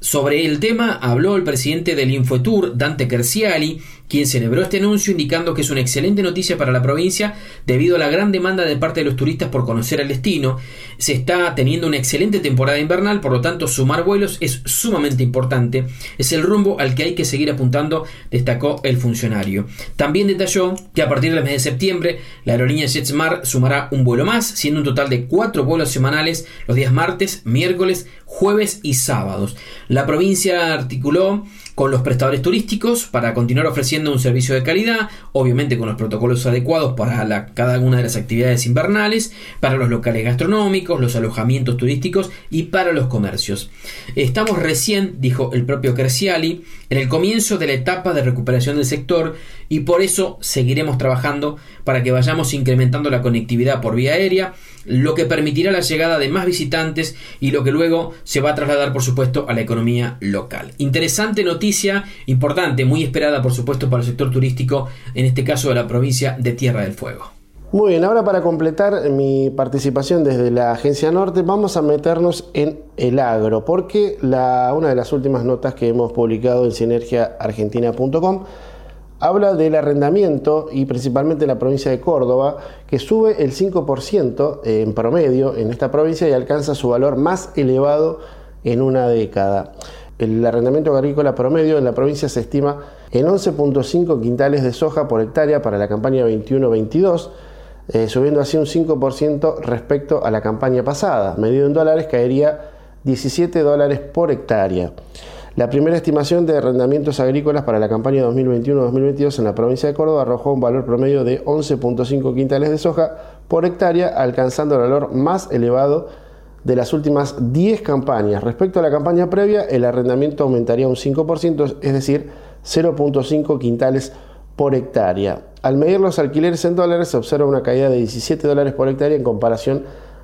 B: Sobre el tema habló el presidente del Infotour, Dante Kerciali, quien celebró este anuncio indicando que es una excelente noticia para la provincia debido a la gran demanda de parte de los turistas por conocer el destino. Se está teniendo una excelente temporada invernal, por lo tanto sumar vuelos es sumamente importante. Es el rumbo al que hay que seguir apuntando, destacó el funcionario. También detalló que a partir del mes de septiembre la aerolínea JetSmart sumará un vuelo más, siendo un total de cuatro vuelos semanales los días martes, miércoles, jueves y sábados. La provincia articuló con los prestadores turísticos para continuar ofreciendo un servicio de calidad, obviamente con los protocolos adecuados para cada una de las actividades invernales, para los locales gastronómicos, los alojamientos turísticos y para los comercios. Estamos recién, dijo el propio Cresciali, en el comienzo de la etapa de recuperación del sector y por eso seguiremos trabajando para que vayamos incrementando la conectividad por vía aérea, lo que permitirá la llegada de más visitantes y lo que luego se va a trasladar por supuesto a la economía local. Interesante noticia, importante, muy esperada por supuesto para el sector turístico, en este caso de la provincia de Tierra del Fuego.
C: Muy bien, ahora para completar mi participación desde la Agencia Norte, vamos a meternos en el agro, porque una de las últimas notas que hemos publicado en sinergiaargentina.com habla del arrendamiento y principalmente en la provincia de Córdoba, que sube el 5% en promedio en esta provincia y alcanza su valor más elevado en una década. El arrendamiento agrícola promedio en la provincia se estima en 11.5 quintales de soja por hectárea para la campaña 21-22 eh, subiendo así un 5% respecto a la campaña pasada. Medido en dólares caería 17 dólares por hectárea. La primera estimación de arrendamientos agrícolas para la campaña 2021-2022 en la provincia de Córdoba arrojó un valor promedio de 11.5 quintales de soja por hectárea, alcanzando el valor más elevado de las últimas 10 campañas. Respecto a la campaña previa, el arrendamiento aumentaría un 5%, es decir, 0.5 quintales por hectárea. Al medir los alquileres en dólares se observa una caída de 17 dólares por hectárea en comparación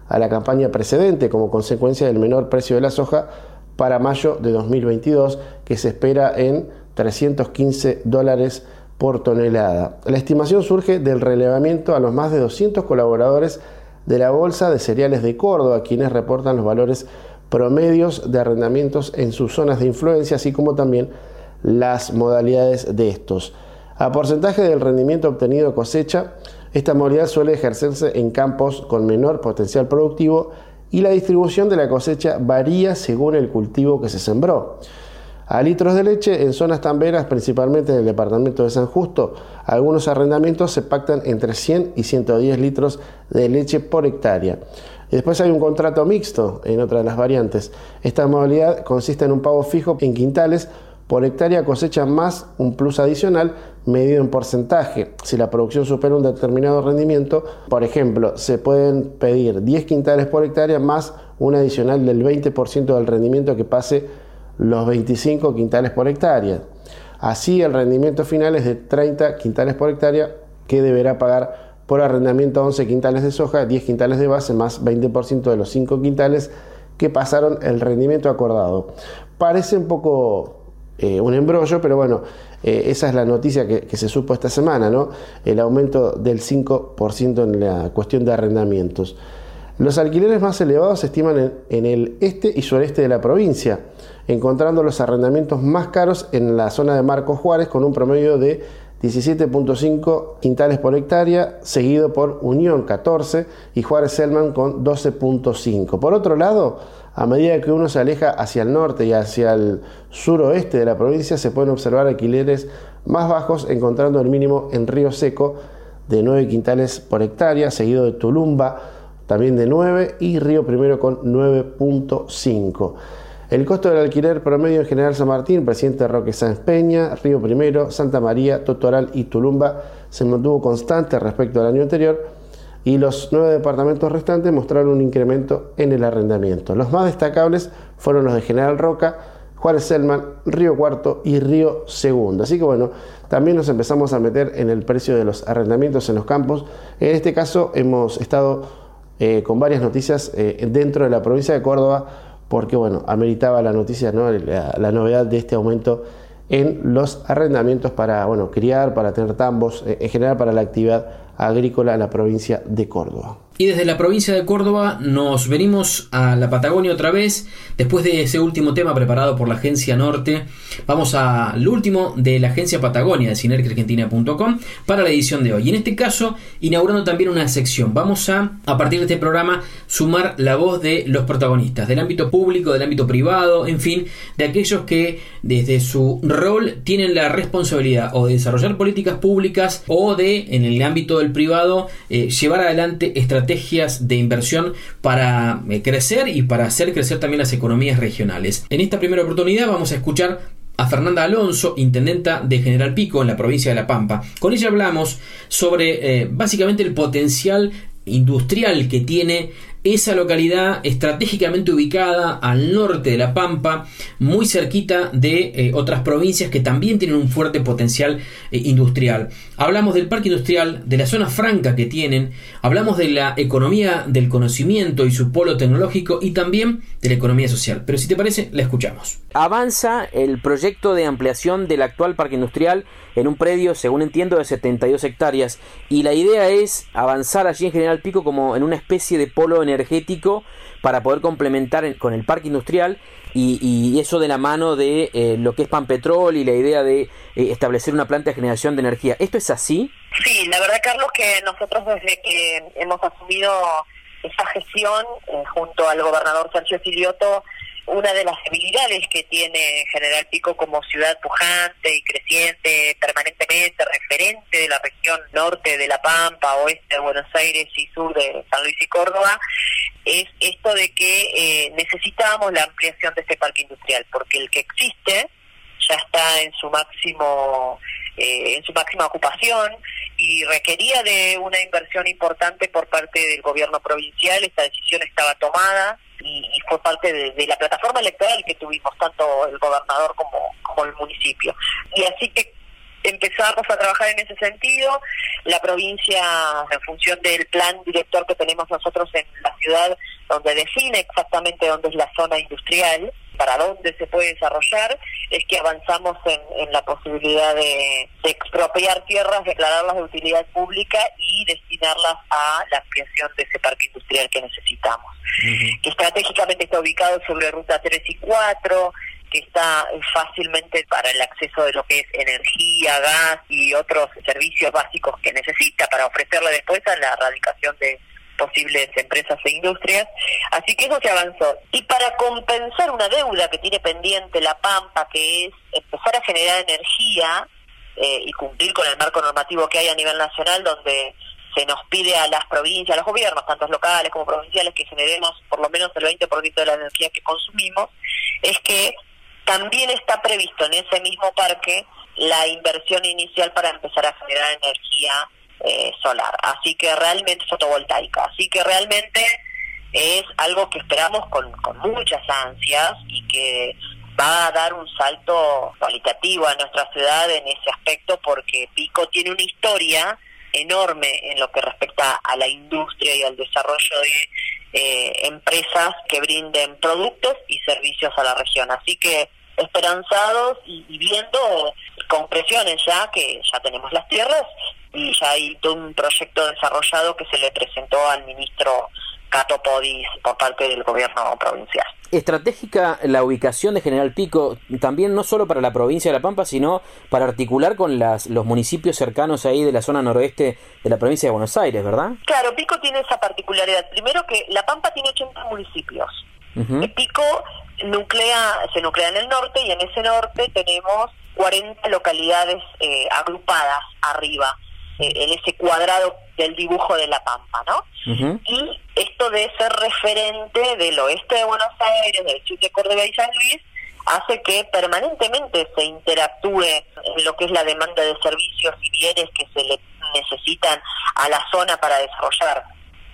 C: a la campaña precedente como consecuencia del menor precio de la soja para mayo de 2022 que se espera en 315 dólares por tonelada. La estimación surge del relevamiento a los más de 200 colaboradores de la Bolsa de Cereales de Córdoba, quienes reportan los valores promedios de arrendamientos en sus zonas de influencia, así como también las modalidades de estos. A porcentaje del rendimiento obtenido cosecha, esta modalidad suele ejercerse en campos con menor potencial productivo y la distribución de la cosecha varía según el cultivo que se sembró. A litros de leche en zonas tamberas, principalmente en el departamento de San Justo, algunos arrendamientos se pactan entre 100 y 110 litros de leche por hectárea. después hay un contrato mixto en otra de las variantes. Esta modalidad consiste en un pago fijo en quintales por hectárea cosecha más un plus adicional medido en porcentaje. Si la producción supera un determinado rendimiento, por ejemplo, se pueden pedir 10 quintales por hectárea más un adicional del 20% del rendimiento que pase los 25 quintales por hectárea. Así el rendimiento final es de 30 quintales por hectárea que deberá pagar por arrendamiento 11 quintales de soja, 10 quintales de base más 20% de los 5 quintales que pasaron el rendimiento acordado. Parece un poco eh, un embrollo, pero bueno, eh, esa es la noticia que, se supo esta semana, ¿no? El aumento del 5% en la cuestión de arrendamientos. Los alquileres más elevados se estiman en, en, el este y sureste de la provincia, encontrando los arrendamientos más caros en la zona de Marcos Juárez con un promedio de 17.5 quintales por hectárea, seguido por Unión 14 y Juárez Selman con 12.5. Por otro lado, a medida que uno se aleja hacia el norte y hacia el suroeste de la provincia, se pueden observar alquileres más bajos, encontrando el mínimo en Río Seco de 9 quintales por hectárea, seguido de Tulumba también de 9 y Río Primero con 9.5. El costo del alquiler promedio en General San Martín, Presidente Roque Sáenz Peña, Río Primero, Santa María, Totoral y Tulumba se mantuvo constante respecto al año anterior y los nueve departamentos restantes mostraron un incremento en el arrendamiento. Los más destacables fueron los de General Roca, Juárez Selman, Río Cuarto y Río Segundo. Así que bueno, también nos empezamos a meter en el precio de los arrendamientos en los campos. En este caso hemos estado eh, con varias noticias eh, dentro de la provincia de Córdoba porque bueno, ameritaba la noticia, ¿no? la, novedad de este aumento en los arrendamientos para bueno, criar, para tener tambos, eh, en general para la actividad agrícola en la provincia de Córdoba.
B: Y desde la provincia de Córdoba nos venimos a la Patagonia otra vez. Después de ese último tema preparado por la Agencia Norte, vamos al último de la Agencia Patagonia de sinergiargentina.com para la edición de hoy. Y en este caso, inaugurando también una sección. Vamos a, a partir de este programa, sumar la voz de los protagonistas, del ámbito público, del ámbito privado, en fin, de aquellos que desde su rol tienen la responsabilidad o de desarrollar políticas públicas o de, en el ámbito del privado, eh, llevar adelante estrategias estrategias de inversión para eh, crecer y para hacer crecer también las economías regionales. En esta primera oportunidad vamos a escuchar a Fernanda Alonso, intendenta de General Pico en la provincia de La Pampa. Con ella hablamos sobre eh, básicamente el potencial industrial que tiene esa localidad estratégicamente ubicada al norte de La Pampa, muy cerquita de eh, otras provincias que también tienen un fuerte potencial eh, industrial. Hablamos del parque industrial, de la zona franca que tienen, hablamos de la economía del conocimiento y su polo tecnológico y también de la economía social. Pero si te parece, la escuchamos. Avanza el proyecto de ampliación del actual parque industrial en un predio, según entiendo, de 72 hectáreas y la idea es avanzar allí en General Pico como en una especie de polo energético energético para poder complementar con el parque industrial y, eso de la mano de eh, lo que es Panpetrol y la idea de eh, establecer una planta de generación de energía. ¿Esto es así?
M: Sí, la verdad, Carlos, que nosotros desde que hemos asumido esa gestión eh, junto al gobernador Sergio Silioto, una de las habilidades que tiene General Pico como ciudad pujante y creciente permanentemente, referente de la región norte de La Pampa, oeste de Buenos Aires y sur de San Luis y Córdoba, es esto de que eh, necesitábamos la ampliación de este parque industrial, porque el que existe ya está en su máximo eh, en su máxima ocupación y requería de una inversión importante por parte del gobierno provincial. Esta decisión estaba tomada y, fue parte de, la plataforma electoral que tuvimos tanto el gobernador como, como el municipio. Y así que empezamos a trabajar en ese sentido. La provincia, en función del plan director que tenemos nosotros en la ciudad, donde define exactamente dónde es la zona industrial, para dónde se puede desarrollar, es que avanzamos en, la posibilidad de, expropiar tierras, declararlas de utilidad pública y destinarlas a la ampliación de ese parque industrial que necesitamos. Que estratégicamente está ubicado sobre ruta 3 y 4, que está fácilmente para el acceso de lo que es energía, gas y otros servicios básicos que necesita para ofrecerle después a la erradicación de posibles empresas e industrias. Así que eso se avanzó. Y para compensar una deuda que tiene pendiente la Pampa, que es empezar a generar energía eh, y cumplir con el marco normativo que hay a nivel nacional, donde se nos pide a las provincias, a los gobiernos, tanto locales como provinciales, que generemos por lo menos el 20% de la energía que consumimos, es que también está previsto en ese mismo parque la inversión inicial para empezar a generar energía eh, solar, así que realmente fotovoltaica, así que realmente es algo que esperamos con, con muchas ansias y que va a dar un salto cualitativo a nuestra ciudad en ese aspecto porque Pico tiene una historia enorme en lo que respecta a la industria y al desarrollo de eh, empresas que brinden productos y servicios a la región. Así que esperanzados y, y viendo con presiones ya que ya tenemos las tierras y ya hay todo un proyecto desarrollado que se le presentó al ministro Cato Podis por parte del gobierno provincial.
B: Estratégica la ubicación de General Pico, también no solo para la provincia de La Pampa, sino para articular con las, los municipios cercanos ahí de la zona noroeste de la provincia de Buenos Aires, ¿verdad?
M: Claro, Pico tiene esa particularidad. Primero que La Pampa tiene 80 municipios. Pico nuclea, se nuclea en el norte y en ese norte tenemos 40 localidades eh, agrupadas arriba en ese cuadrado del dibujo de la Pampa, ¿no? Y esto de ser referente del oeste de Buenos Aires, del de Córdoba y San Luis, hace que permanentemente se interactúe en lo que es la demanda de servicios y bienes que se le necesitan a la zona para desarrollar,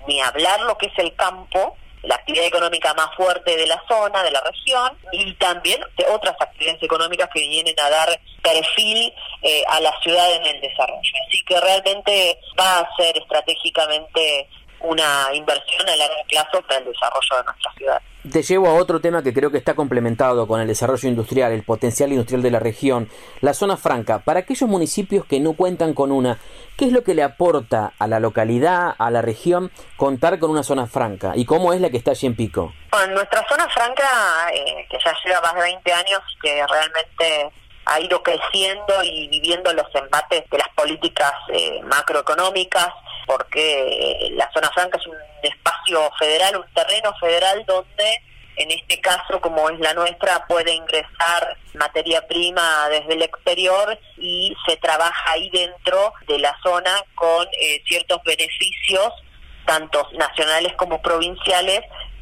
M: ni hablar lo que es el campo, la actividad económica más fuerte de la zona, de la región, y también de otras actividades económicas que vienen a dar perfil eh, a la ciudad en el desarrollo. Así que realmente va a ser estratégicamente una inversión a largo plazo para el desarrollo de nuestra ciudad.
B: Te llevo a otro tema que creo que está complementado con el desarrollo industrial, el potencial industrial de la región, la zona franca. Para aquellos municipios que no cuentan con una, ¿qué es lo que le aporta a la localidad, a la región, contar con una zona franca? ¿Y cómo es la que está allí en Pico?
M: Bueno, nuestra zona franca, eh, que ya lleva más de 20 años y que realmente ha ido creciendo y viviendo los embates de las políticas eh, macroeconómicas, porque la zona franca es un espacio federal, un terreno federal donde en este caso, como es la nuestra, puede ingresar materia prima desde el exterior y se trabaja ahí dentro de la zona con eh, ciertos beneficios, tanto nacionales como provinciales,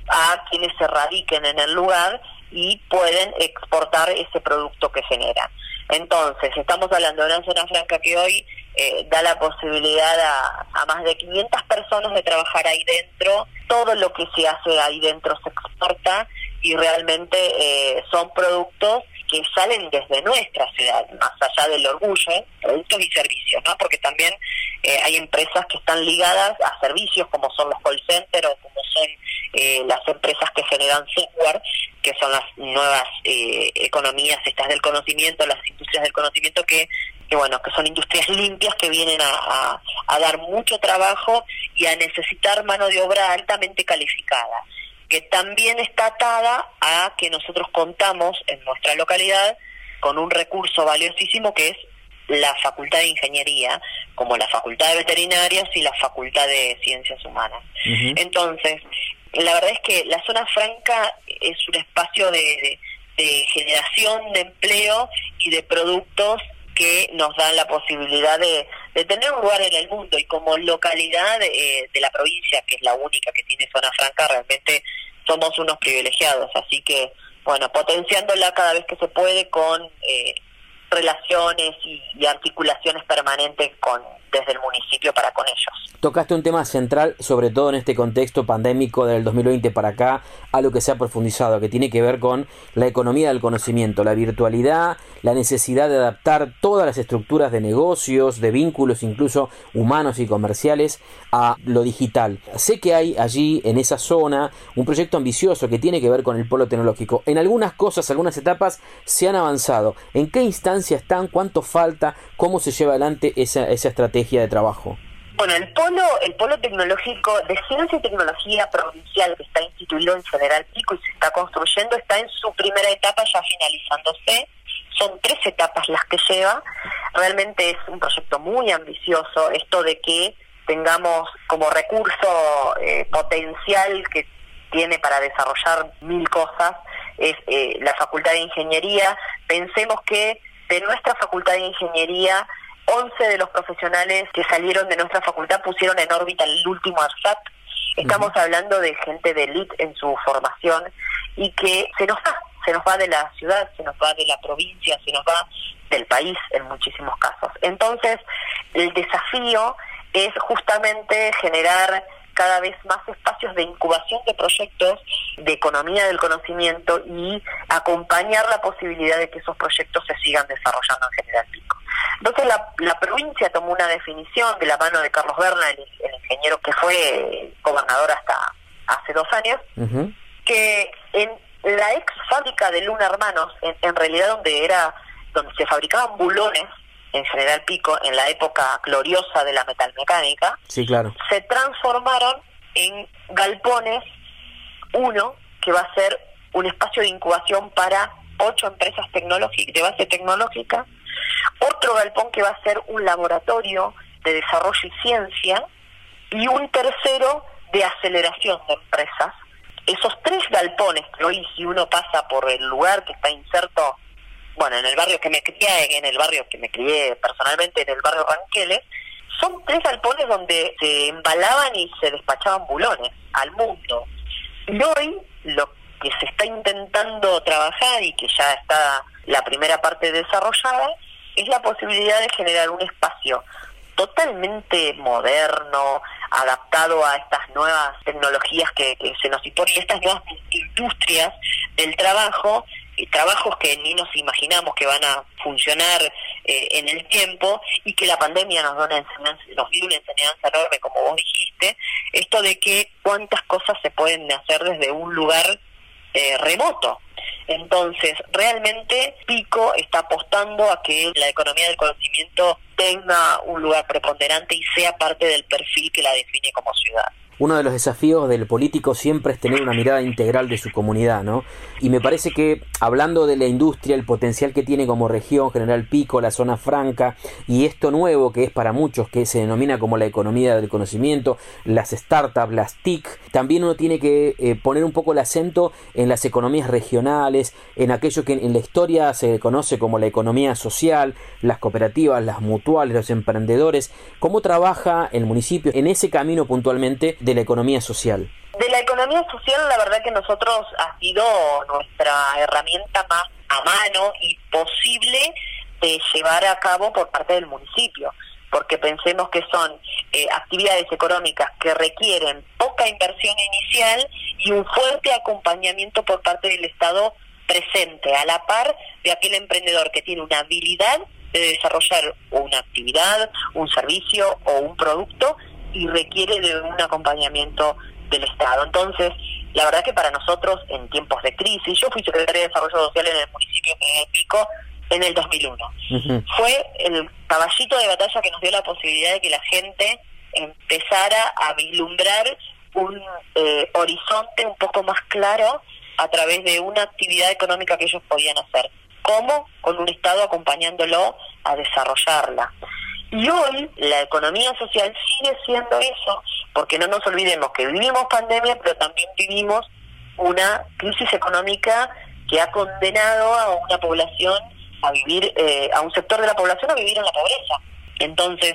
M: a quienes se radiquen en el lugar y pueden exportar ese producto que generan. Entonces, estamos hablando de una zona franca que hoy eh, da la posibilidad a, más de 500 personas de trabajar ahí dentro. Todo lo que se hace ahí dentro se exporta y realmente eh, son productos que salen desde nuestra ciudad, más allá del orgullo, productos y servicios, ¿no? Porque también eh, hay empresas que están ligadas a servicios como son los call centers o como son eh, las empresas que generan software, que son las nuevas eh, economías estas del conocimiento, las industrias del conocimiento que, que bueno, que son industrias limpias que vienen a, a dar mucho trabajo y a necesitar mano de obra altamente calificada que también está atada a que nosotros contamos en nuestra localidad con un recurso valiosísimo que es la Facultad de Ingeniería, como la Facultad de Veterinarias y la Facultad de Ciencias Humanas. Entonces, la verdad es que la zona franca es un espacio de, generación de empleo y de productos que nos dan la posibilidad de, tener un lugar en el mundo y como localidad eh, de la provincia, que es la única que tiene zona franca, realmente somos unos privilegiados. Así que, bueno, potenciándola cada vez que se puede con eh, relaciones y, articulaciones permanentes con desde el municipio para con ellos.
B: Tocaste un tema central, sobre todo en este contexto pandémico del 2020 para acá, a lo que se ha profundizado, que tiene que ver con la economía del conocimiento, la virtualidad, la necesidad de adaptar todas las estructuras de negocios, de vínculos, incluso humanos y comerciales, a lo digital. Sé que hay allí, en esa zona, un proyecto ambicioso que tiene que ver con el polo tecnológico. En algunas cosas, algunas etapas se han avanzado. ¿En qué instancia están? ¿Cuánto falta? ¿Cómo se lleva adelante esa, esa estrategia de trabajo?
M: Bueno, el polo, el polo tecnológico de ciencia y tecnología provincial que está instituido en General Pico y se está construyendo está en su primera etapa ya finalizándose. Son tres etapas las que lleva. Realmente es un proyecto muy ambicioso. Esto de que tengamos como recurso eh, potencial que tiene para desarrollar mil cosas es eh, la Facultad de Ingeniería. Pensemos que de nuestra Facultad de Ingeniería, 11 de los profesionales que salieron de nuestra facultad pusieron en órbita el último ARSAT. Estamos hablando de gente de elite en su formación y que se nos va, se nos va de la ciudad, se nos va de la provincia, se nos va del país en muchísimos casos. Entonces, el desafío es justamente generar cada vez más espacios de incubación de proyectos de economía del conocimiento y acompañar la posibilidad de que esos proyectos se sigan desarrollando en General Pico. Entonces la, provincia tomó una definición de la mano de Carlos Berna, el, ingeniero que fue gobernador hasta hace dos años, que en la ex fábrica de Luna Hermanos, en, realidad donde era donde se fabricaban bulones en General Pico, en la época gloriosa de la metalmecánica,
B: sí, claro.
M: se transformaron en galpones, uno que va a ser un espacio de incubación para ocho empresas tecnológicas de base tecnológica, otro galpón que va a ser un laboratorio de desarrollo y ciencia, y un tercero de aceleración de empresas. Esos tres galpones que hoy si uno pasa por el lugar que está inserto bueno, en el barrio que me crié, en el barrio que me crié personalmente, en el barrio Ranqueles, son tres galpones donde se embalaban y se despachaban bulones al mundo. Y hoy lo que se está intentando trabajar y que ya está la primera parte desarrollada es la posibilidad de generar un espacio totalmente moderno, adaptado a estas nuevas tecnologías que, que se nos imponen, estas nuevas industrias del trabajo trabajos que ni nos imaginamos que van a funcionar eh, en el tiempo y que la pandemia nos, da una enseñanza, nos dio una enseñanza enorme, como vos dijiste, esto de que cuántas cosas se pueden hacer desde un lugar eh, remoto. Entonces, realmente Pico está apostando a que la economía del conocimiento tenga un lugar preponderante y sea parte del perfil que la define como ciudad
B: uno de los desafíos del político siempre es tener una mirada integral de su comunidad, ¿no? Y me parece que hablando de la industria, el potencial que tiene como región General Pico, la zona franca y esto nuevo que es para muchos que se denomina como la economía del conocimiento, las startups, las TIC, también uno tiene que eh, poner un poco el acento en las economías regionales, en aquello que en la historia se conoce como la economía social, las cooperativas, las mutuales, los emprendedores, cómo trabaja el municipio en ese camino puntualmente de la economía social?
M: De la economía social, la verdad que nosotros ha sido nuestra herramienta más a mano y posible de llevar a cabo por parte del municipio, porque pensemos que son eh, actividades económicas que requieren poca inversión inicial y un fuerte acompañamiento por parte del Estado presente, a la par de aquel emprendedor que tiene una habilidad de desarrollar una actividad, un servicio o un producto y requiere de un acompañamiento del Estado. Entonces, la verdad que para nosotros en tiempos de crisis, yo fui secretaria de Desarrollo Social en el municipio de Pico en el 2001. Fue el caballito de batalla que nos dio la posibilidad de que la gente empezara a vislumbrar un eh, horizonte un poco más claro a través de una actividad económica que ellos podían hacer. ¿Cómo? Con un Estado acompañándolo a desarrollarla. Y hoy la economía social sigue siendo eso, porque no nos olvidemos que vivimos pandemia, pero también vivimos una crisis económica que ha condenado a una población a vivir, eh, a un sector de la población a vivir en la pobreza. Entonces,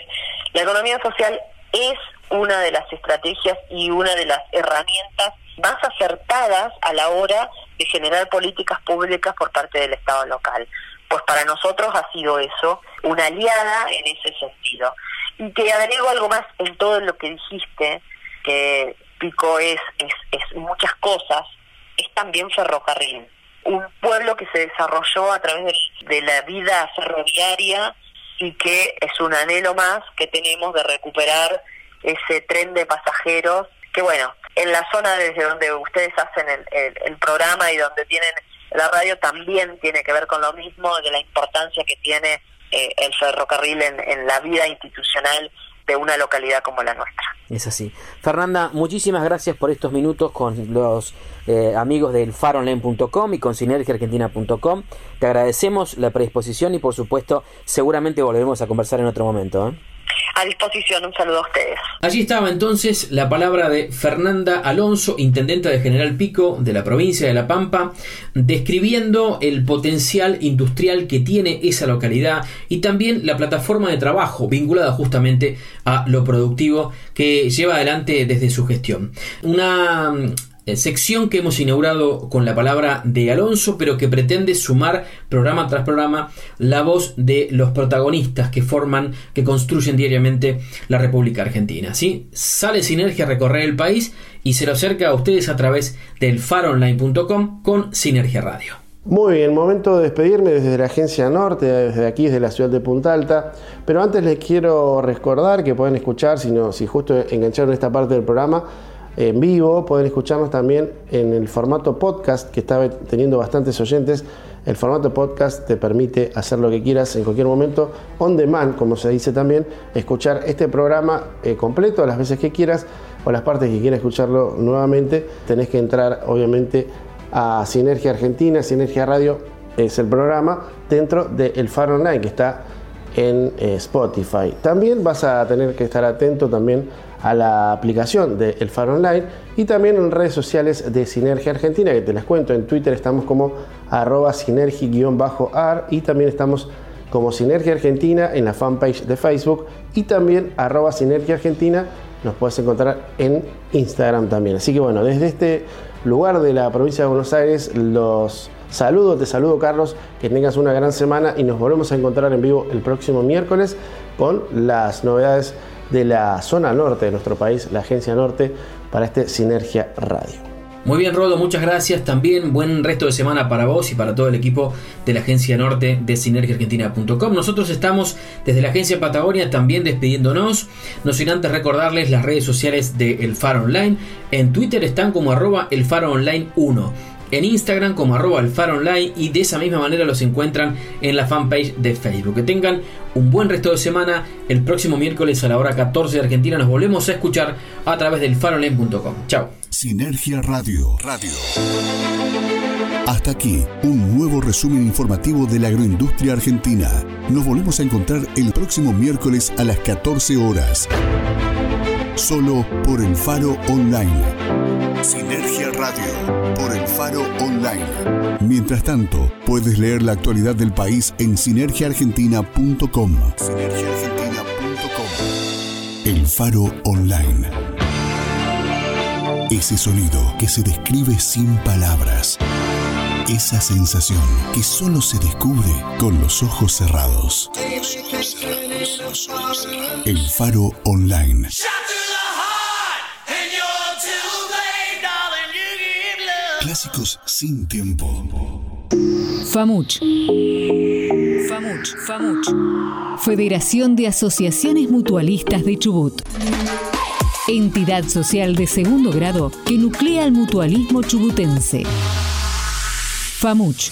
M: la economía social es una de las estrategias y una de las herramientas más acertadas a la hora de generar políticas públicas por parte del Estado local. Pues para nosotros ha sido eso, una aliada en ese sentido. Y te agrego algo más en todo lo que dijiste, que Pico es, es, muchas cosas, es también ferrocarril. Un pueblo que se desarrolló a través de, la vida ferroviaria y que es un anhelo más que tenemos de recuperar ese tren de pasajeros que bueno, en la zona desde donde ustedes hacen el, programa y donde tienen la radio también tiene que ver con lo mismo, de la importancia que tiene eh, el ferrocarril en, la vida institucional de una localidad como la nuestra.
B: Es así. Fernanda, muchísimas gracias por estos minutos con los eh, amigos del faronline.com y con sinergiaargentina.com. Te agradecemos la predisposición y por supuesto seguramente volveremos a conversar en otro momento. ¿eh?
M: A disposición. Un saludo a ustedes.
B: Allí estaba entonces la palabra de Fernanda Alonso, intendenta de General Pico de la provincia de La Pampa, describiendo el potencial industrial que tiene esa localidad y también la plataforma de trabajo vinculada justamente a lo productivo que lleva adelante desde su gestión. Una sección que hemos inaugurado con la palabra de Alonso, pero que pretende sumar programa tras programa la voz de los protagonistas que forman, que construyen diariamente la República Argentina. ¿sí? Sale Sinergia a recorrer el país y se lo acerca a ustedes a través del faronline.com con Sinergia Radio.
C: Muy bien, momento de despedirme desde la Agencia Norte, desde aquí, desde la ciudad de Punta Alta. Pero antes les quiero recordar que pueden escuchar, si, no, si justo engancharon esta parte del programa, en vivo, pueden escucharnos también en el formato podcast que está teniendo bastantes oyentes. El formato podcast te permite hacer lo que quieras en cualquier momento, on demand, como se dice también, escuchar este programa eh, completo las veces que quieras o las partes que quieras escucharlo nuevamente. Tenés que entrar, obviamente, a Sinergia Argentina, Sinergia Radio es el programa dentro del El Faro Online que está en eh, Spotify. También vas a tener que estar atento también a la aplicación de El Faro Online y también en redes sociales de Sinergia Argentina, que te las cuento. En Twitter estamos como arroba sinergi-ar y también estamos como Sinergia Argentina en la fanpage de Facebook y también arroba Sinergia Argentina nos puedes encontrar en Instagram también. Así que bueno, desde este lugar de la provincia de Buenos Aires los saludo, te saludo Carlos, que tengas una gran semana y nos volvemos a encontrar en vivo el próximo miércoles con las novedades de la zona norte de nuestro país, la Agencia Norte, para este Sinergia Radio.
B: Muy bien, Rodo, muchas gracias. También buen resto de semana para vos y para todo el equipo de la Agencia Norte de sinergiaargentina.com. Nosotros estamos desde la Agencia Patagonia también despidiéndonos. No sin antes recordarles las redes sociales de El Faro Online. En Twitter están como arroba El Faro Online 1 en Instagram como arroba online y de esa misma manera los encuentran en la fanpage de Facebook. Que tengan un buen resto de semana. El próximo miércoles a la hora 14 de Argentina nos volvemos a escuchar a través del faronline.com. Chao.
A: Sinergia Radio. Radio. Hasta aquí, un nuevo resumen informativo de la agroindustria argentina. Nos volvemos a encontrar el próximo miércoles a las 14 horas. Solo por el Faro Online. Sinergia Radio por el Faro Online. Mientras tanto, puedes leer la actualidad del país en sinergiaargentina.com. Sinergiaargentina.com. El Faro Online. Ese sonido que se describe sin palabras. Esa sensación que solo se descubre con los ojos cerrados. El Faro Online. Clásicos sin tiempo.
I: FAMUCH. FAMUCH. FAMUCH. Federación de Asociaciones Mutualistas de Chubut. Entidad social de segundo grado que nuclea el mutualismo chubutense. FAMUCH.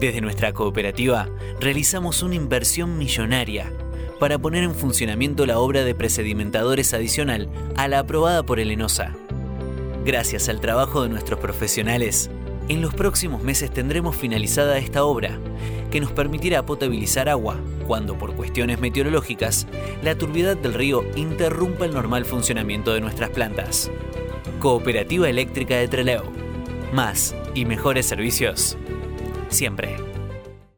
J: Desde nuestra cooperativa realizamos una inversión millonaria para poner en funcionamiento la obra de presedimentadores adicional a la aprobada por el ENOSA. Gracias al trabajo de nuestros profesionales, en los próximos meses tendremos finalizada esta obra, que nos permitirá potabilizar agua cuando por cuestiones meteorológicas la turbidez del río interrumpa el normal funcionamiento de nuestras plantas. Cooperativa Eléctrica de Trelew. Más y mejores servicios siempre.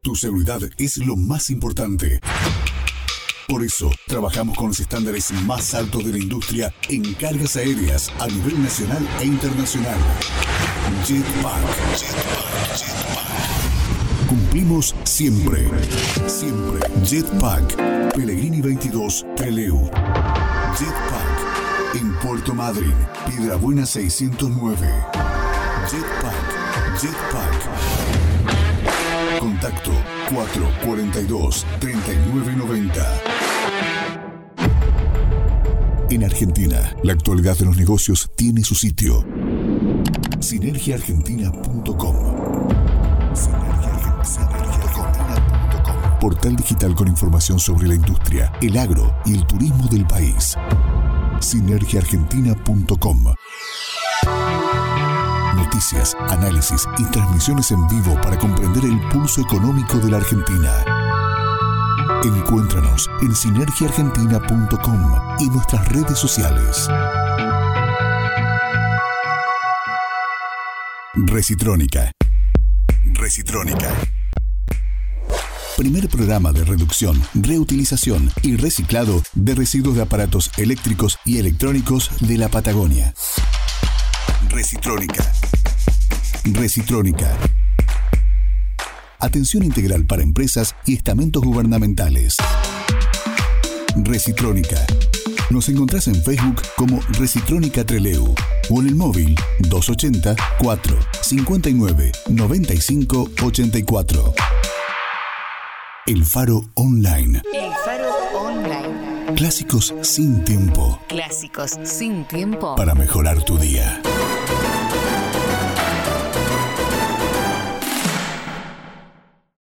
A: Tu seguridad es lo más importante. Por eso, trabajamos con los estándares más altos de la industria en cargas aéreas a nivel nacional e internacional. Jetpack. Jetpack. Jetpack. Cumplimos siempre. Siempre. Jetpack. Pellegrini 22, Treleu. Jetpack. En Puerto Madryn, Piedrabuena 609. Jetpack. Jetpack. Contacto 442-3990. En Argentina, la actualidad de los negocios tiene su sitio. Sinergiaargentina.com. Portal digital con información sobre la industria, el agro y el turismo del país. Sinergiaargentina.com noticias, análisis y transmisiones en vivo para comprender el pulso económico de la Argentina. Encuéntranos en sinergiaargentina.com y nuestras redes sociales. Recitrónica. Recitrónica. Primer programa de reducción, reutilización y reciclado de residuos de aparatos eléctricos y electrónicos de la Patagonia. Recitrónica. Recitrónica. Atención integral para empresas y estamentos gubernamentales. Recitrónica. Nos encontrás en Facebook como Recitrónica Treleu o en el móvil 280 4 59 95 84. El Faro Online.
I: El Faro Online.
A: Clásicos sin tiempo.
I: Clásicos sin tiempo.
A: Para mejorar tu día.